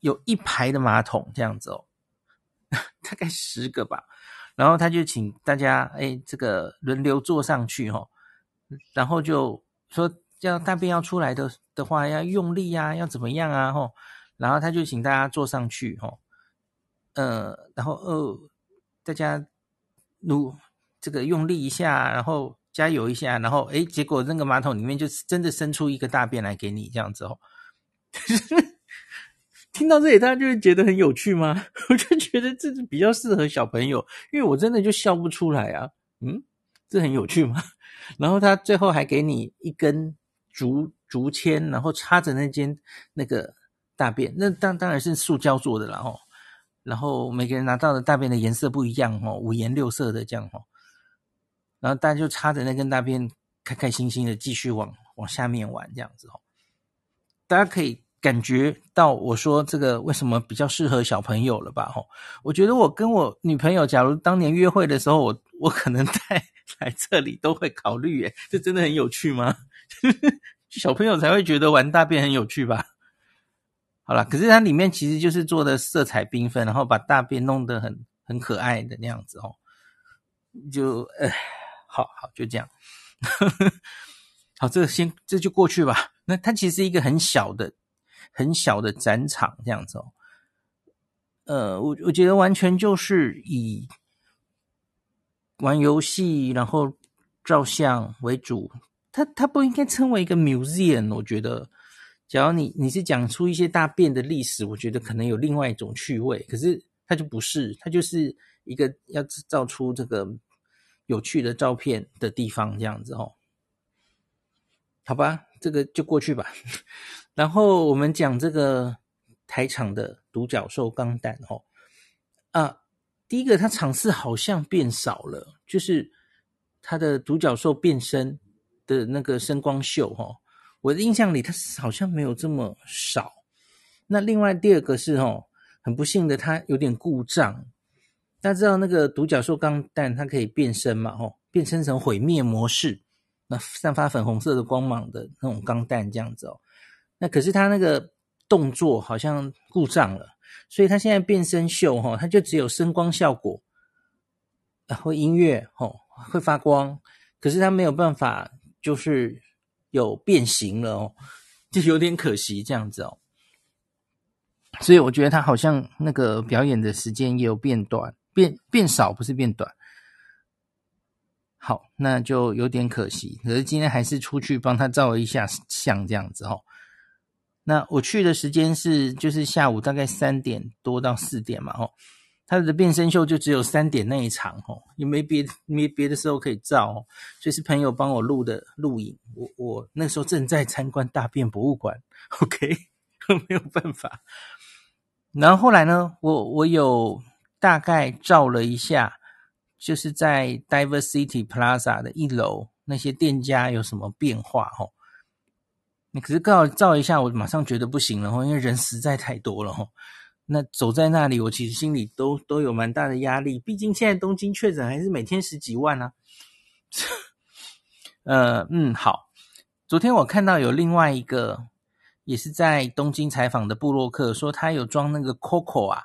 有一排的马桶这样子哦，大概十个吧。然后他就请大家，哎，这个轮流坐上去哈，然后就说，要大便要出来的的话，要用力呀，要怎么样啊？吼，然后他就请大家坐上去，吼，呃，然后呃，大家努这个用力一下，然后加油一下，然后哎，结果那个马桶里面就是真的生出一个大便来给你，这样子哦。听到这里，大家就会觉得很有趣吗？我就觉得这是比较适合小朋友，因为我真的就笑不出来啊。嗯，这很有趣吗？然后他最后还给你一根竹竹签，然后插着那间那个大便，那当当然是塑胶做的了哦。然后每个人拿到的大便的颜色不一样哦，五颜六色的这样哦。然后大家就插着那根大便，开开心心的继续往往下面玩这样子哦。大家可以。感觉到我说这个为什么比较适合小朋友了吧？吼，我觉得我跟我女朋友，假如当年约会的时候，我我可能在 来这里都会考虑，诶，这真的很有趣吗？小朋友才会觉得玩大便很有趣吧？好啦，可是它里面其实就是做的色彩缤纷，然后把大便弄得很很可爱的那样子哦。就呃，好好就这样，好，这个先这就过去吧。那它其实是一个很小的。很小的展场这样子哦，呃，我我觉得完全就是以玩游戏然后照相为主，它它不应该称为一个 museum。我觉得，假如你你是讲出一些大便的历史，我觉得可能有另外一种趣味。可是它就不是，它就是一个要制造出这个有趣的照片的地方这样子哦。好吧，这个就过去吧。然后我们讲这个台场的独角兽钢弹哦，啊，第一个它场次好像变少了，就是它的独角兽变身的那个声光秀哈，我的印象里它好像没有这么少。那另外第二个是哦，很不幸的它有点故障。大家知道那个独角兽钢弹它可以变身嘛？哦，变身成毁灭模式，那散发粉红色的光芒的那种钢弹这样子哦。那可是他那个动作好像故障了，所以他现在变身秀哈，他就只有声光效果，然后音乐吼会发光，可是他没有办法就是有变形了哦，就有点可惜这样子哦。所以我觉得他好像那个表演的时间也有变短，变变少不是变短。好，那就有点可惜。可是今天还是出去帮他照了一下相这样子哦。那我去的时间是就是下午大概三点多到四点嘛，哦，他的变身秀就只有三点那一场，吼，也没别没别的时候可以照，所以是朋友帮我录的录影。我我那时候正在参观大便博物馆，OK，没有办法。然后后来呢，我我有大概照了一下，就是在 Diversity Plaza 的一楼那些店家有什么变化，吼。你可是刚好照一下，我马上觉得不行了哈，因为人实在太多了哈。那走在那里，我其实心里都都有蛮大的压力，毕竟现在东京确诊还是每天十几万啊。呃，嗯，好。昨天我看到有另外一个也是在东京采访的布洛克说，他有装那个 Coco 啊，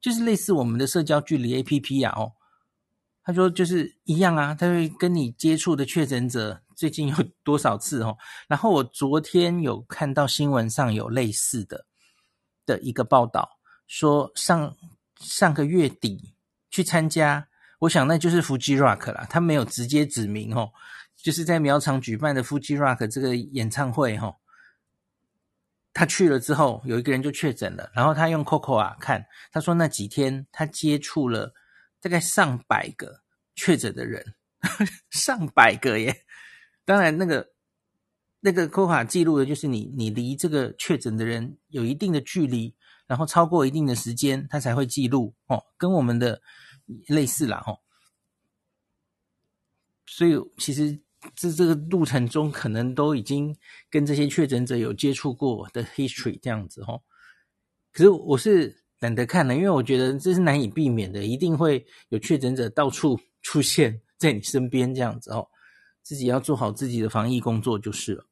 就是类似我们的社交距离 APP 啊。哦，他说就是一样啊，他会跟你接触的确诊者。最近有多少次哦？然后我昨天有看到新闻上有类似的的一个报道，说上上个月底去参加，我想那就是 Fuji Rock 啦，他没有直接指明哦，就是在苗场举办的 Fuji Rock 这个演唱会哈，他去了之后有一个人就确诊了，然后他用 Coco 啊看，他说那几天他接触了大概上百个确诊的人，上百个耶。当然，那个那个 coco 记录的就是你你离这个确诊的人有一定的距离，然后超过一定的时间，它才会记录哦，跟我们的类似啦哦。所以其实这这个路程中，可能都已经跟这些确诊者有接触过的 history 这样子哦。可是我是懒得看了，因为我觉得这是难以避免的，一定会有确诊者到处出现在你身边这样子哦。自己要做好自己的防疫工作就是了。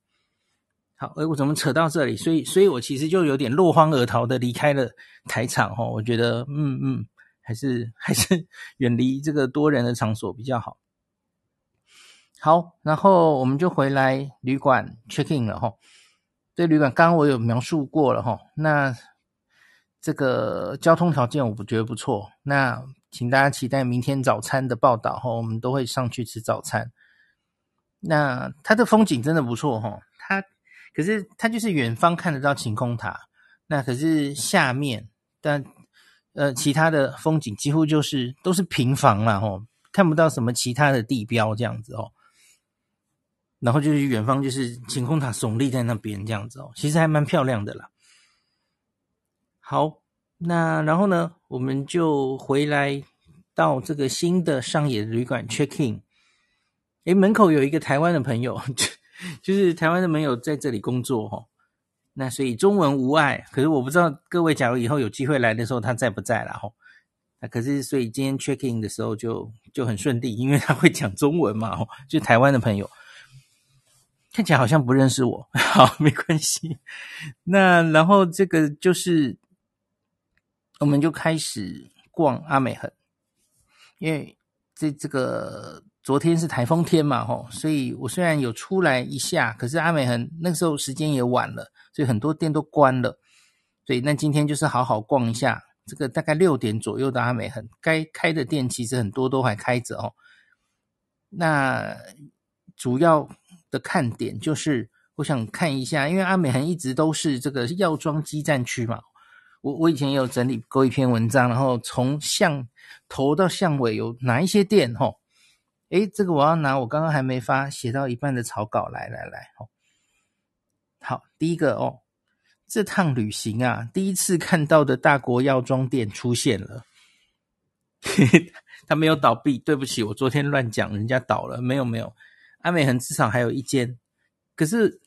好，诶，我怎么扯到这里？所以，所以我其实就有点落荒而逃的离开了台场哦。我觉得，嗯嗯，还是还是 远离这个多人的场所比较好。好，然后我们就回来旅馆 check in 了哈。对旅馆，刚刚我有描述过了哈。那这个交通条件我不觉得不错。那请大家期待明天早餐的报道哈。我们都会上去吃早餐。那它的风景真的不错哈。它可是它就是远方看得到晴空塔，那可是下面，但呃其他的风景几乎就是都是平房啦吼，看不到什么其他的地标这样子哦。然后就是远方就是晴空塔耸立在那边这样子哦，其实还蛮漂亮的啦。好，那然后呢，我们就回来到这个新的上野旅馆 check in。诶，门口有一个台湾的朋友，就是台湾的朋友在这里工作哈。那所以中文无碍，可是我不知道各位假如以后有机会来的时候他在不在啦齁。那可是所以今天 check in 的时候就就很顺利，因为他会讲中文嘛，就台湾的朋友看起来好像不认识我，好，没关系。那然后这个就是我们就开始逛阿美横，因为这这个。昨天是台风天嘛，吼，所以我虽然有出来一下，可是阿美横那个时候时间也晚了，所以很多店都关了。所以那今天就是好好逛一下，这个大概六点左右的阿美横，该开的店其实很多都还开着哦。那主要的看点就是我想看一下，因为阿美横一直都是这个药妆基站区嘛。我我以前也有整理过一篇文章，然后从巷头到巷尾有哪一些店，吼。诶，这个我要拿我刚刚还没发写到一半的草稿来来来，哦，好，第一个哦，这趟旅行啊，第一次看到的大国药妆店出现了，他没有倒闭，对不起，我昨天乱讲，人家倒了，没有没有，阿美恒至少还有一间，可是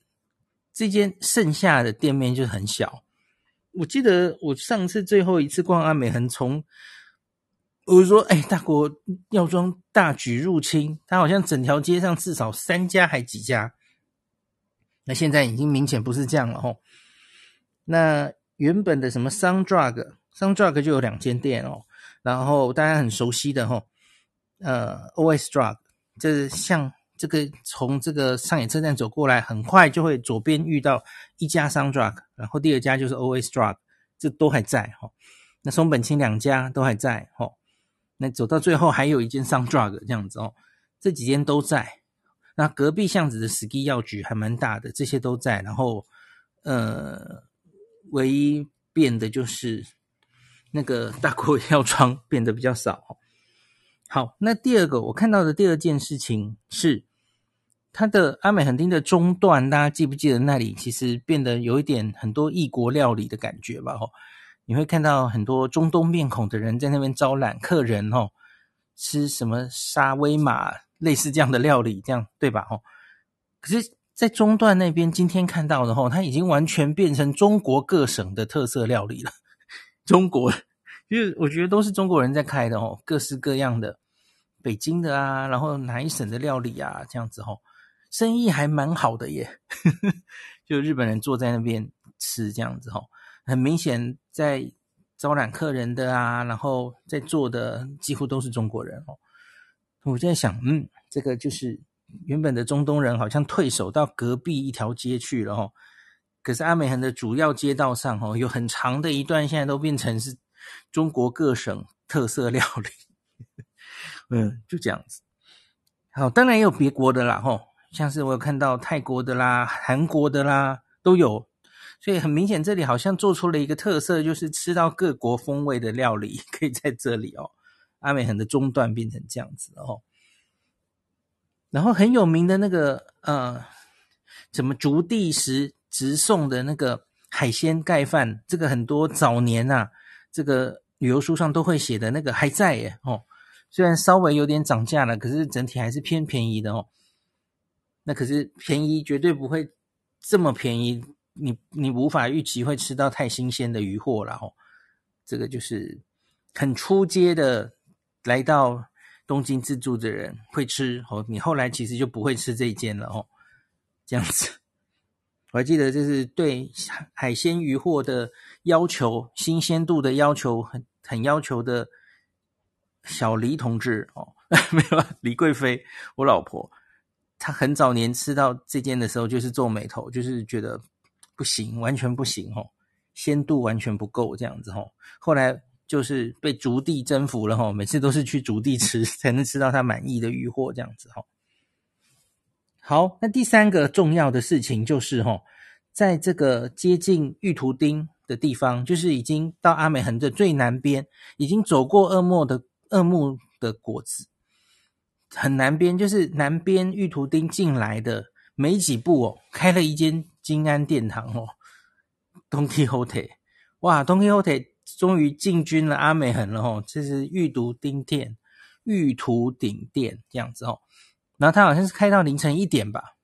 这间剩下的店面就很小，我记得我上次最后一次逛阿美恒从。我说：“哎，大国药妆大举入侵，它好像整条街上至少三家还几家。那现在已经明显不是这样了吼。那原本的什么 Sundrug，Sundrug 就有两间店哦。然后大家很熟悉的吼，呃，OS Drug，就是像这个从这个上野车站走过来，很快就会左边遇到一家 Sundrug，然后第二家就是 OS Drug，这都还在吼。那松本清两家都还在吼。”那走到最后还有一间 Sundrug 这样子哦，这几间都在。那隔壁巷子的 SKY 药局还蛮大的，这些都在。然后，呃，唯一变的就是那个大国 药妆变得比较少。好，那第二个我看到的第二件事情是，它的阿美横町的中段，大家记不记得那里其实变得有一点很多异国料理的感觉吧？吼。你会看到很多中东面孔的人在那边招揽客人哦，吃什么沙威玛类似这样的料理，这样对吧？哦，可是，在中段那边今天看到的哦，它已经完全变成中国各省的特色料理了。中国，因为我觉得都是中国人在开的哦，各式各样的，北京的啊，然后哪一省的料理啊，这样子哦，生意还蛮好的耶。就日本人坐在那边吃这样子哦。很明显，在招揽客人的啊，然后在做的几乎都是中国人哦。我在想，嗯，这个就是原本的中东人好像退守到隔壁一条街去了哦。可是阿美横的主要街道上哦，有很长的一段现在都变成是中国各省特色料理。嗯，就这样子。好，当然也有别国的啦，吼，像是我有看到泰国的啦、韩国的啦，都有。所以很明显，这里好像做出了一个特色，就是吃到各国风味的料理 可以在这里哦。阿美横的中段变成这样子哦。然后很有名的那个呃什么竹地时直送的那个海鲜盖饭，这个很多早年啊，这个旅游书上都会写的那个还在耶哦，虽然稍微有点涨价了，可是整体还是偏便宜的哦。那可是便宜绝对不会这么便宜，你你无法预期会吃到太新鲜的鱼货了哦。这个就是很初阶的来到。东京自助的人会吃哦，你后来其实就不会吃这一间了哦。这样子，我还记得就是对海鲜鱼货的要求、新鲜度的要求很很要求的小黎同志哦，没有李贵妃，我老婆，她很早年吃到这间的时候就是皱眉头，就是觉得不行，完全不行哦，鲜度完全不够这样子哦。后来。就是被竹地征服了哈，每次都是去竹地吃才能吃到他满意的鱼货这样子哈。好，那第三个重要的事情就是哈，在这个接近玉图町的地方，就是已经到阿美横的最南边，已经走过二木的二木的果子，很南边，就是南边玉图町进来的没几步哦，开了一间金安殿堂哦，Don Quijote，哇，Don Quijote。终于进军了阿美横了吼，这是玉都町店、玉图町店这样子哦。然后他好像是开到凌晨一点吧。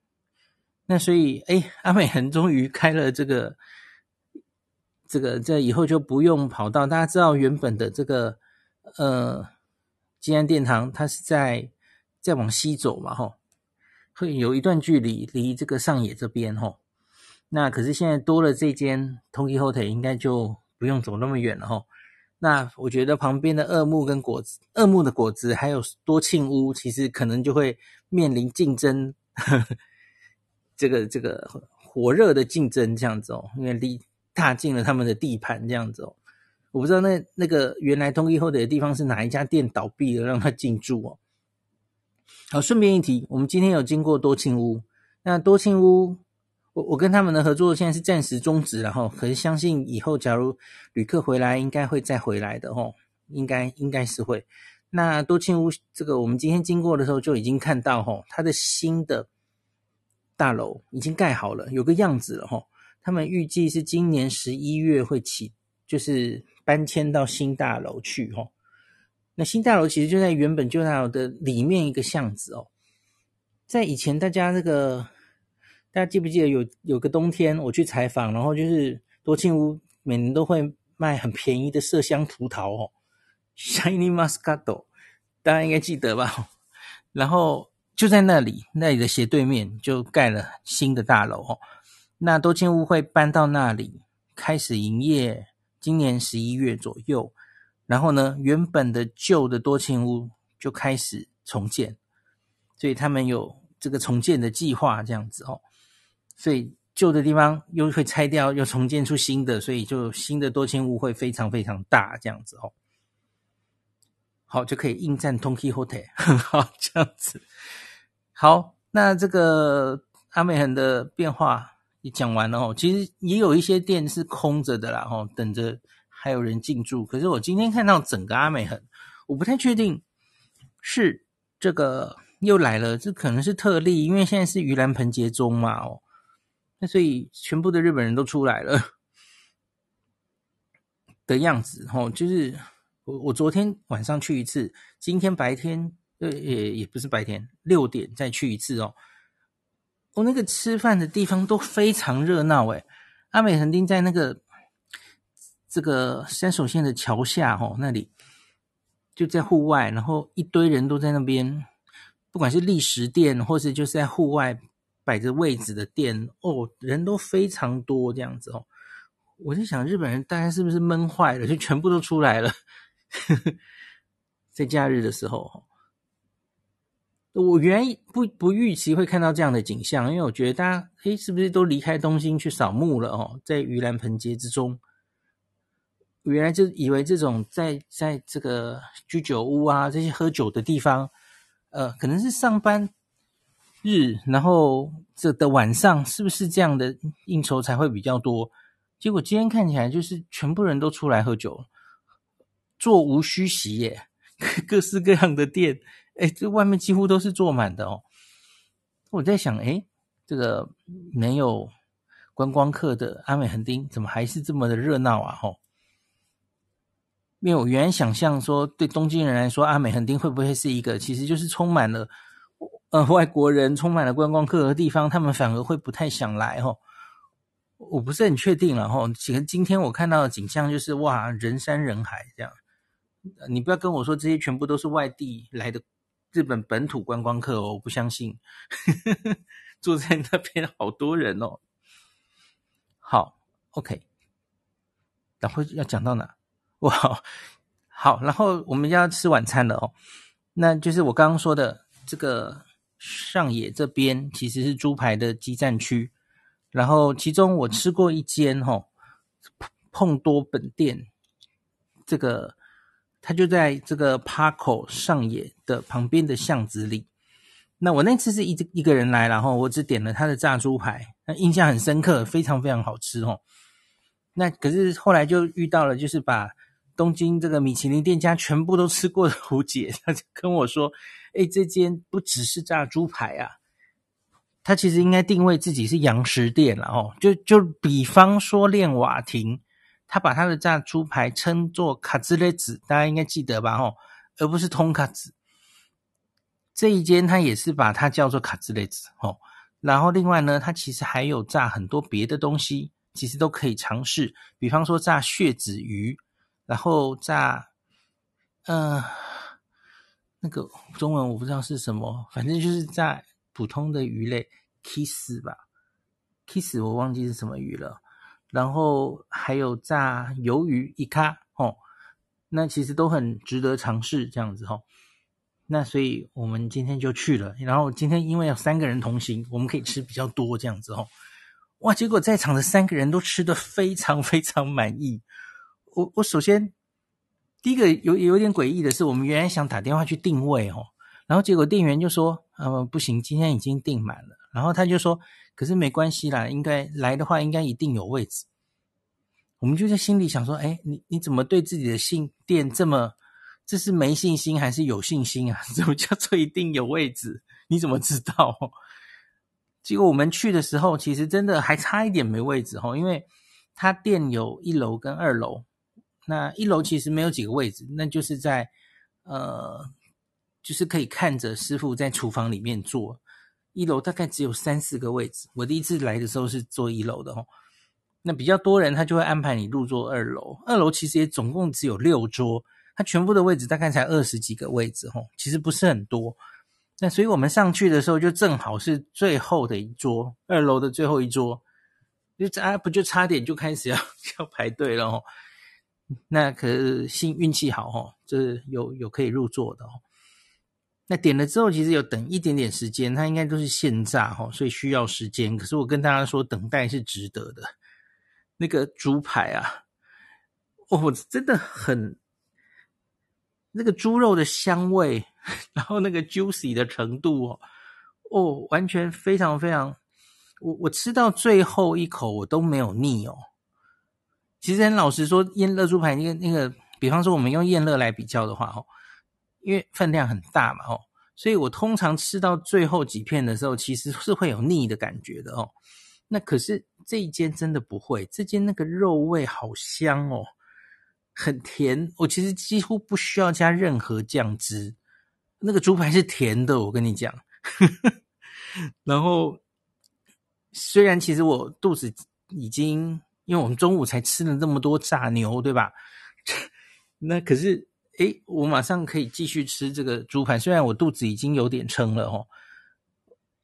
那所以，哎，阿美横终于开了这个，这个这以后就不用跑到。大家知道原本的这个呃金安殿堂，它是在再往西走嘛吼，会有一段距离离这个上野这边吼。那可是现在多了这间 Don Quijote，应该就。不用走那么远了哈，那我觉得旁边的二木跟果子，二木的果子还有多庆屋，其实可能就会面临竞争，呵呵这个这个火热的竞争这样子哦，因为离踏进了他们的地盘这样子哦，我不知道那那个原来 Don Quijote 的地方是哪一家店倒闭了让他进驻哦。好，顺便一提，我们今天有经过多庆屋，那多庆屋。我我跟他们的合作现在是暂时终止了哈，可是相信以后假如旅客回来，应该会再回来的哈，应该应该是会。那多庆屋这个，我们今天经过的时候就已经看到哈，它的新的大楼已经盖好了，有个样子了哈。他们预计是今年十一月会起，就是搬迁到新大楼去哈。那新大楼其实就在原本旧大楼的里面一个巷子哦，在以前大家那个。大家记不记得有有个冬天我去采访，然后就是多庆屋每年都会卖很便宜的麝香葡萄哦，Shiny Muscato，大家应该记得吧？然后就在那里，那里的斜对面就盖了新的大楼哦。那多庆屋会搬到那里开始营业，今年十一月左右。然后呢，原本的旧的多情屋就开始重建，所以他们有这个重建的计划，这样子哦。所以旧的地方又会拆掉，又重建出新的，所以就新的多情屋会非常非常大这样子哦。好，就可以应战 Tonkii Hotel，很好这样子。好，那这个阿美横的变化也讲完了哦。其实也有一些店是空着的啦，哦，等着还有人进驻。可是我今天看到整个阿美横，我不太确定是这个又来了，这可能是特例，因为现在是盂兰盆节中嘛，哦。那所以全部的日本人都出来了 的样子，哦，就是我我昨天晚上去一次，今天白天呃也也不是白天，六点再去一次哦。我那个吃饭的地方都非常热闹诶，阿美横町在那个这个山手线的桥下哦，那里就在户外，然后一堆人都在那边，不管是立食店或是就是在户外。摆着位置的店哦，人都非常多这样子哦。我在想，日本人大概是不是闷坏了，就全部都出来了。在假日的时候，我原不不预期会看到这样的景象，因为我觉得大家诶，是不是都离开东京去扫墓了哦？在盂兰盆节之中，原来就以为这种在在这个居酒屋啊这些喝酒的地方，呃，可能是上班。日，然后这的晚上是不是这样的应酬才会比较多？结果今天看起来就是全部人都出来喝酒，座无虚席耶，各式各样的店，哎，这外面几乎都是坐满的哦。我在想，哎，这个没有观光客的阿美横丁，怎么还是这么的热闹啊？吼！因为我原来想象说，对东京人来说，阿美横丁会不会是一个其实就是充满了呃外国人、充满了观光客的地方，他们反而会不太想来吼。我不是很确定了吼。其实今天我看到的景象就是哇，人山人海这样。你不要跟我说这些全部都是外地来的日本本土观光客哦，我不相信。坐在那边好多人哦。好，OK，然后要讲到哪？哇，好，然后我们要吃晚餐了哦。那就是我刚刚说的这个上野这边其实是猪排的基站区，然后其中我吃过一间哈、哦，碰多本店，这个它就在这个 Parko 上野的旁边的巷子里。那我那次是一一个人来，然后我只点了他的炸猪排，那印象很深刻，非常非常好吃哦。那可是后来就遇到了，就是把东京这个米其林店家全部都吃过的胡姐，他就跟我说：“哎，这间不只是炸猪排啊，他其实应该定位自己是洋食店了哦。就就比方说练瓦亭，他把他的炸猪排称作卡兹雷子，大家应该记得吧？哦，而不是通卡子。”这一间它也是把它叫做卡兹雷子哦，然后另外呢，它其实还有炸很多别的东西，其实都可以尝试。比方说炸血子鱼，然后炸，嗯、那个中文我不知道是什么，反正就是炸普通的鱼类，kiss 吧，kiss 我忘记是什么鱼了。然后还有炸鱿鱼一卡哦，那其实都很值得尝试这样子哦。那所以我们今天就去了，然后今天因为有三个人同行，我们可以吃比较多这样子哦。哇，结果在场的三个人都吃得非常非常满意。我我首先第一个有有点诡异的是，我们原来想打电话去定位哦，然后结果店员就说：“呃，不行，今天已经订满了。”然后他就说：“可是没关系啦，应该来的话应该一定有位置。”我们就在心里想说：“哎，你你怎么对自己的信店这么？”这是没信心还是有信心啊？怎么叫做一定有位置？你怎么知道？结果我们去的时候，其实真的还差一点没位置哦，因为他店有一楼跟二楼，那一楼其实没有几个位置，那就是在呃，就是可以看着师傅在厨房里面做。一楼大概只有三四个位置，我第一次来的时候是坐一楼的哦。那比较多人，他就会安排你入座二楼，二楼其实也总共只有六桌。它全部的位置大概才二十几个位置，吼，其实不是很多。那所以我们上去的时候，就正好是最后的一桌，二楼的最后一桌，就啊不就差点就开始要 要排队了，吼。那可是幸运气好，吼，就是有有可以入座的，哦。那点了之后，其实有等一点点时间，它应该都是现炸，吼，所以需要时间。可是我跟大家说，等待是值得的。那个猪排啊，哦，真的很。那个猪肉的香味，然后那个 juicy 的程度哦，哦，完全非常非常，我我吃到最后一口我都没有腻哦。其实很老实说，腌乐猪排那个那个，比方说我们用腌乐来比较的话哦，因为分量很大嘛哦，所以我通常吃到最后几片的时候，其实是会有腻的感觉的哦。那可是这一间真的不会，这间那个肉味好香哦。很甜，我其实几乎不需要加任何酱汁，那个猪排是甜的，我跟你讲。然后虽然其实我肚子已经，因为我们中午才吃了那么多炸牛，对吧？那可是，诶，我马上可以继续吃这个猪排，虽然我肚子已经有点撑了哦，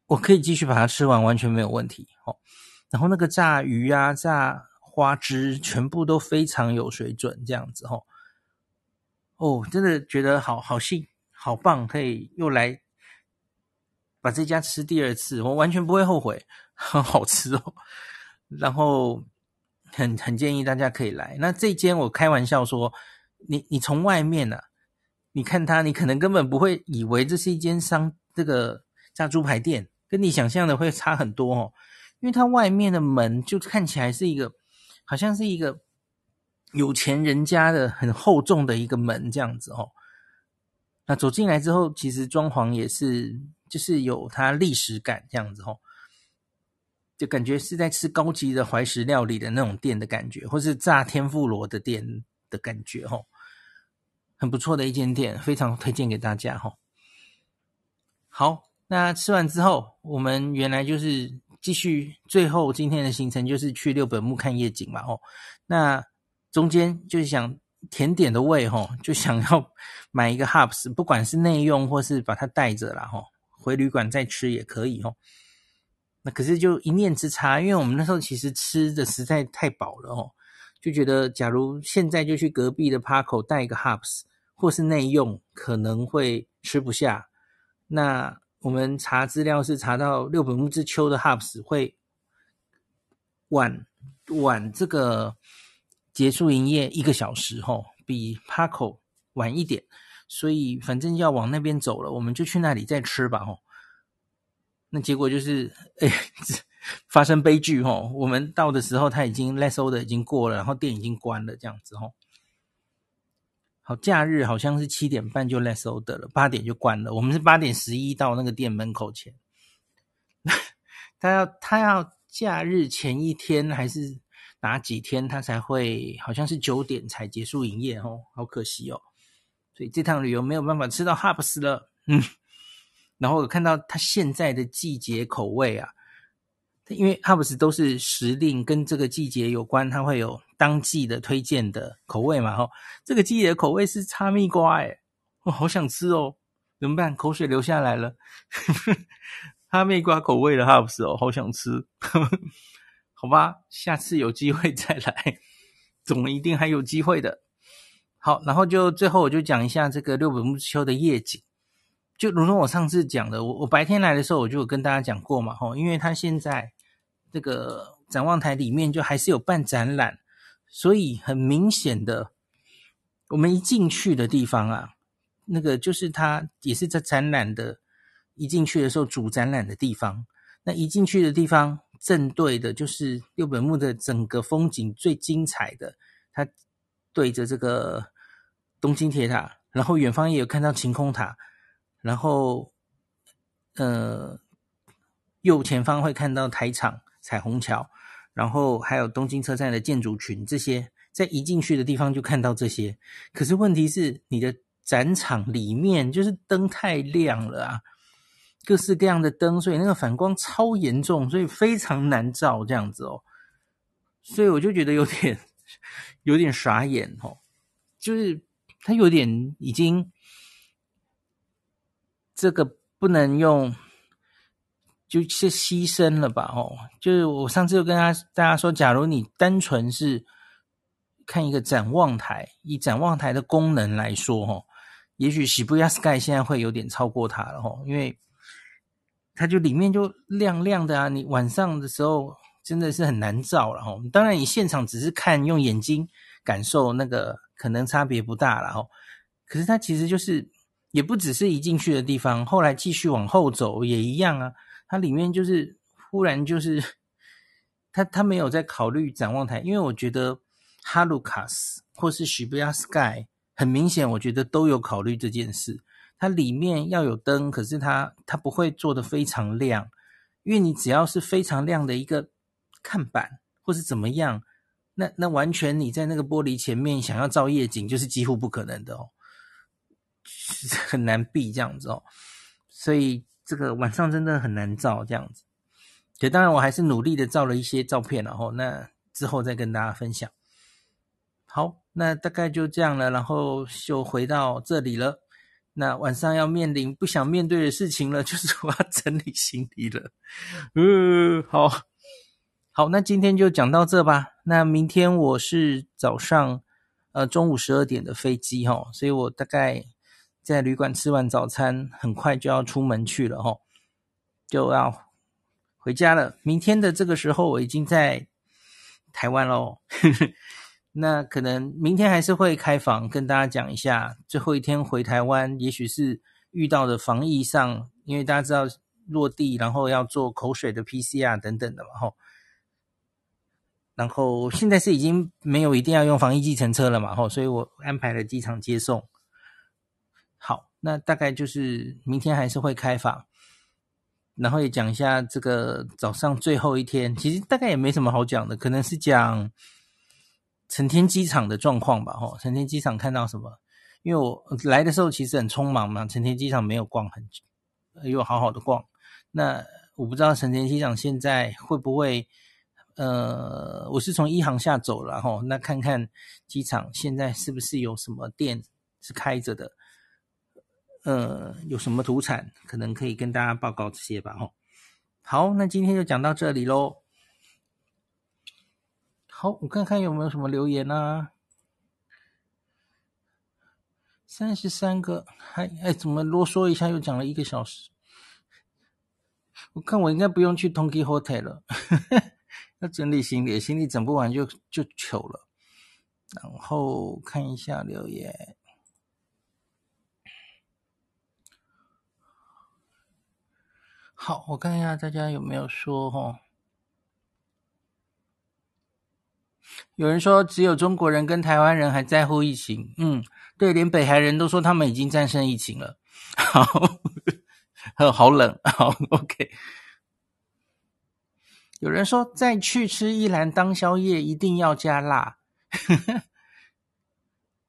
我可以继续把它吃完，完全没有问题哦。然后那个炸鱼啊，炸。花枝全部都非常有水准，这样子哦，哦，真的觉得好好幸好棒，可以又来把这家吃第二次，我完全不会后悔，很 好吃哦。然后很 很建议大家可以来。那这间我开玩笑说，你你从外面呢、啊，你看它，你可能根本不会以为这是一间商这个炸猪排店，跟你想象的会差很多哦，因为它外面的门就看起来是一个。好像是一个有钱人家的很厚重的一个门这样子哦。那走进来之后，其实装潢也是就是有它历史感这样子哦。就感觉是在吃高级的怀石料理的那种店的感觉，或是炸天妇罗的店的感觉，吼，很不错的一间店，非常推荐给大家，吼。好，那吃完之后，我们原来就是继续最后今天的行程，就是去六本木看夜景嘛，吼。那中间就是想甜点的胃，吼，就想要买一个 Hubs，不管是内用或是把它带着啦，吼，回旅馆再吃也可以，吼。那可是就一念之差，因为我们那时候其实吃的实在太饱了哦，就觉得假如现在就去隔壁的 Parco 带一个 Hubs 或是内用，可能会吃不下。那我们查资料是查到六本木之丘的 Hubs 会晚晚这个结束营业一个小时吼，比 Parco 晚一点，所以反正要往那边走了，我们就去那里再吃吧吼。那结果就是，哎，发生悲剧吼！我们到的时候，他已经 less order 已经过了，然后店已经关了，这样子吼。好，假日好像是七点半就 less order 了，八点就关了。我们是八点十一到那个店门口前。他要他要假日前一天还是哪几天他才会？好像是九点才结束营业吼，好可惜哦。所以这趟旅游没有办法吃到 Hubs 了，嗯。然后我看到它现在的季节口味啊，因为 Hubs 都是时令跟这个季节有关，它会有当季的推荐的口味嘛。吼，这个季节的口味是哈密瓜，诶我好想吃哦，怎么办？口水流下来了。哈密瓜口味的 Hubs 哦，好想吃。好吧，下次有机会再来，总一定还有机会的。好，然后就最后我就讲一下这个六本木之丘的夜景。就如同我上次讲的，我我白天来的时候我就有跟大家讲过嘛，吼，因为他现在这个展望台里面就还是有办展览，所以很明显的，我们一进去的地方啊，那个就是他也是在展览的，一进去的时候主展览的地方，那一进去的地方正对的就是六本木的整个风景最精彩的，它对着这个东京铁塔，然后远方也有看到晴空塔。然后，呃，右前方会看到台场、彩虹桥，然后还有东京车站的建筑群，这些在一进去的地方就看到这些。可是问题是，你的展场里面就是灯太亮了啊，各式各样的灯，所以那个反光超严重，所以非常难照这样子哦。所以我就觉得有点 有点傻眼哦，就是它有点已经。这个不能用，就是牺牲了吧？哦，就是我上次就跟他大家说，假如你单纯是看一个展望台，以展望台的功能来说，哦，也许 Shibuya Sky 现在会有点超过它了，哦，因为它就里面就亮亮的啊，你晚上的时候真的是很难照了，哦。当然，你现场只是看，用眼睛感受那个可能差别不大了，哦。可是它其实就是。也不只是一进去的地方，后来继续往后走也一样啊。它里面就是忽然就是，他他没有在考虑展望台，因为我觉得哈鲁卡斯或是 Shibuya Sky 很明显，我觉得都有考虑这件事。它里面要有灯，可是它它不会做得非常亮，因为你只要是非常亮的一个看板或是怎么样，那那完全你在那个玻璃前面想要照夜景就是几乎不可能的哦。很难避这样子哦，所以这个晚上真的很难照这样子。对，当然我还是努力的照了一些照片，然后那之后再跟大家分享。好，那大概就这样了，然后就回到这里了。那晚上要面临不想面对的事情了，就是我要整理行李了。嗯，好，好，那今天就讲到这吧。那明天我是早上呃中午十二点的飞机哈，所以我大概。在旅馆吃完早餐，很快就要出门去了吼，就要回家了。明天的这个时候，我已经在台湾喽。那可能明天还是会开房，跟大家讲一下最后一天回台湾，也许是遇到的防疫上，因为大家知道落地，然后要做口水的 PCR 等等的嘛吼。然后现在是已经没有一定要用防疫计程车了嘛吼，所以我安排了机场接送。好，那大概就是明天还是会开房。然后也讲一下这个早上最后一天，其实大概也没什么好讲的，可能是讲成田机场的状况吧。吼，成田机场看到什么？因为我来的时候其实很匆忙嘛，成田机场没有逛很久，有好好的逛。那我不知道成田机场现在会不会，呃，我是从一航下走了吼，那看看机场现在是不是有什么店是开着的。呃，有什么土产可能可以跟大家报告这些吧？吼，好，那今天就讲到这里喽。好，我看看有没有什么留言啊？三十三个，还哎，怎么啰嗦一下又讲了一个小时？我看我应该不用去 Tonki Hotel 了，要整理行李，行李整不完就就糗了。然后看一下留言。好，我看一下大家有没有说哦。有人说只有中国人跟台湾人还在乎疫情，嗯，对，连北韩人都说他们已经战胜疫情了。好，好冷，好，OK。有人说再去吃一兰当宵夜一定要加辣。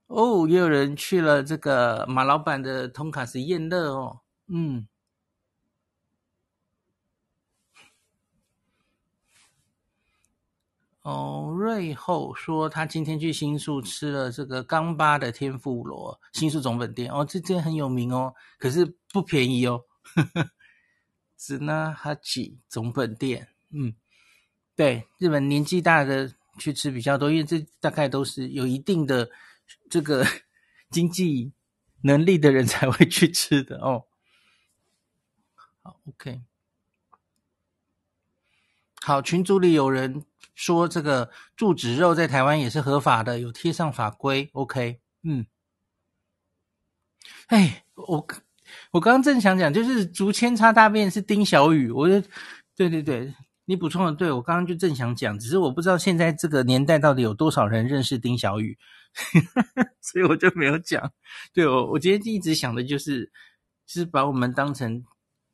哦，也有人去了这个马老板的通卡斯宴乐哦，嗯。哦，瑞后说他今天去新宿吃了这个冈巴的天妇罗，新宿总本店哦，这间很有名哦，可是不便宜哦。呵呵，紫纳哈吉总本店，嗯，对，日本年纪大的去吃比较多，因为这大概都是有一定的这个 经济能力的人才会去吃的哦。好，OK。好，群组里有人说这个注脂肉在台湾也是合法的，有贴上法规。OK，嗯，哎，我我刚刚正想讲，就是竹签插大便是丁小雨，我就对对对，你补充的对，我刚刚就正想讲，只是我不知道现在这个年代到底有多少人认识丁小雨，所以我就没有讲。对，我我今天一直想的就是，就是把我们当成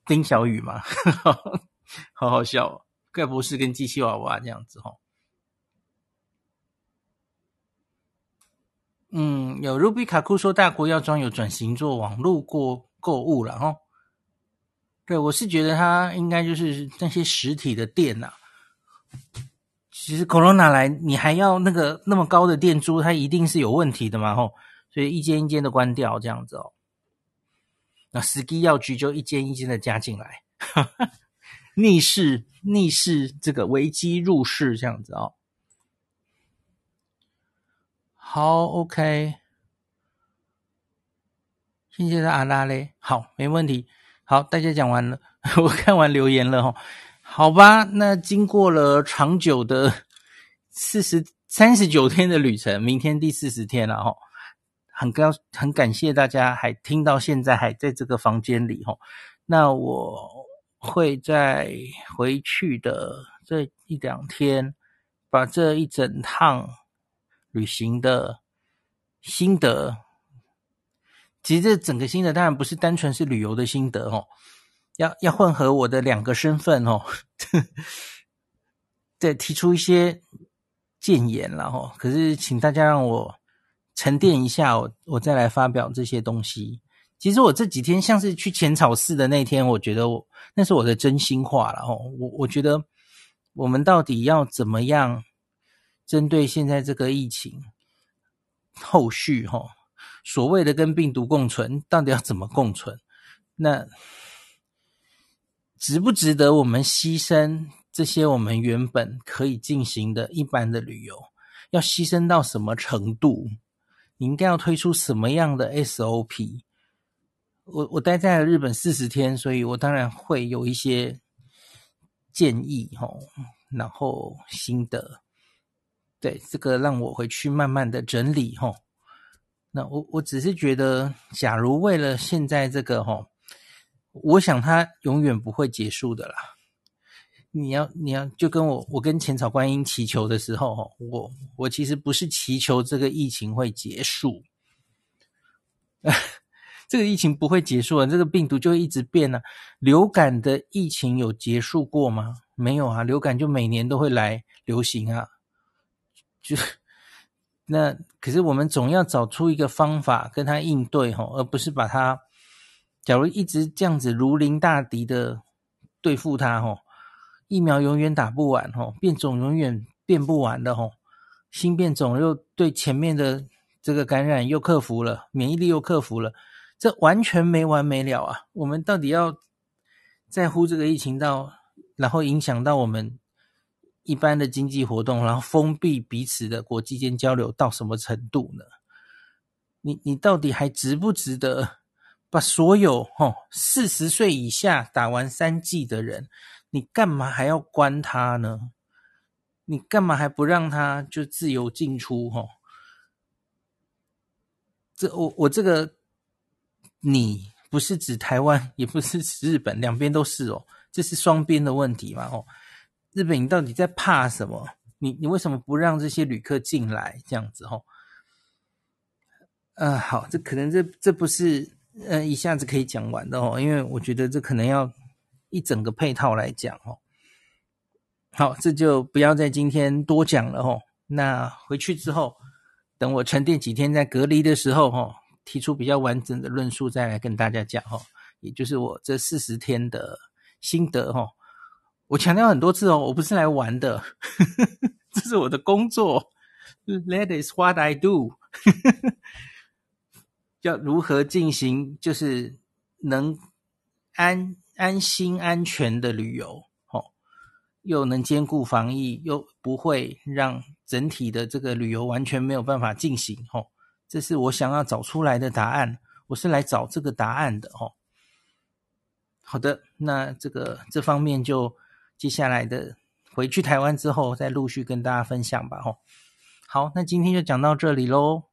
丁小雨嘛，好好笑哦。盖博士跟机器娃娃这样子哦，嗯，有 Ruby 卡库说大国药妆有转型做网络过购物了齁，对，我是觉得它应该就是那些实体的店呐、其实 Corona 来你还要那个那么高的店租，它一定是有问题的嘛齁，所以一间一间的关掉这样子哦，那 Ski 药局就一间一间的加进来，哈哈。逆势逆势，这个危机入市这样子哦。好，OK，谢谢阿拉嘞。好，没问题。好，大家讲完了，我看完留言了哈。好吧，那经过了长久的四十三十九天的旅程，明天第四十天了哈。很高，很感谢大家还听到现在还在这个房间里哈。那我。会在回去的这一两天，把这一整趟旅行的心得，其实这整个心得当然不是单纯是旅游的心得哦，要要混合我的两个身份哦，对，提出一些建言了哦。可是请大家让我沉淀一下，我我再来发表这些东西。其实我这几天像是去浅草寺的那天，我觉得我那是我的真心话了哦。我我觉得我们到底要怎么样针对现在这个疫情后续哈，所谓的跟病毒共存，到底要怎么共存？那值不值得我们牺牲这些我们原本可以进行的一般的旅游？要牺牲到什么程度？你应该要推出什么样的 SOP？我我待在日本四十天，所以我当然会有一些建议吼，然后心得，对这个让我回去慢慢的整理吼。那我我只是觉得，假如为了现在这个吼，我想它永远不会结束的啦。你要你要就跟我我跟浅草观音祈求的时候吼，我我其实不是祈求这个疫情会结束。这个疫情不会结束啊，这个病毒就会一直变啊。流感的疫情有结束过吗？没有啊，流感就每年都会来流行啊。就 那可是我们总要找出一个方法跟它应对吼，而不是把它，假如一直这样子如临大敌的对付它吼，疫苗永远打不完吼，变种永远变不完的吼，新变种又对前面的这个感染又克服了，免疫力又克服了，这完全没完没了啊！我们到底要在乎这个疫情到，然后影响到我们？一般的经济活动，然后封闭彼此的国际间交流到什么程度呢？你你到底还值不值得把所有吼四十岁以下打完三剂的人，你干嘛还要关他呢？你干嘛还不让他就自由进出？吼，这我我这个你不是指台湾，也不是指日本，两边都是哦，这是双边的问题嘛？哦。日本，你到底在怕什么？你你为什么不让这些旅客进来？这样子哦，呃，好，这可能这这不是呃一下子可以讲完的哦，因为我觉得这可能要一整个配套来讲哦。好，这就不要在今天多讲了哦。那回去之后，等我沉淀几天在隔离的时候哦，提出比较完整的论述再来跟大家讲哦，也就是我这四十天的心得哦。我强调很多次哦，我不是来玩的，呵 呵这是我的工作。That is what I do。要如何进行，就是能安安心安全的旅游，哦，又能兼顾防疫，又不会让整体的这个旅游完全没有办法进行，哦，这是我想要找出来的答案。我是来找这个答案的，哦。好的，那这个这方面就。接下来的回去台湾之后，再陆续跟大家分享吧。哦，好，那今天就讲到这里喽。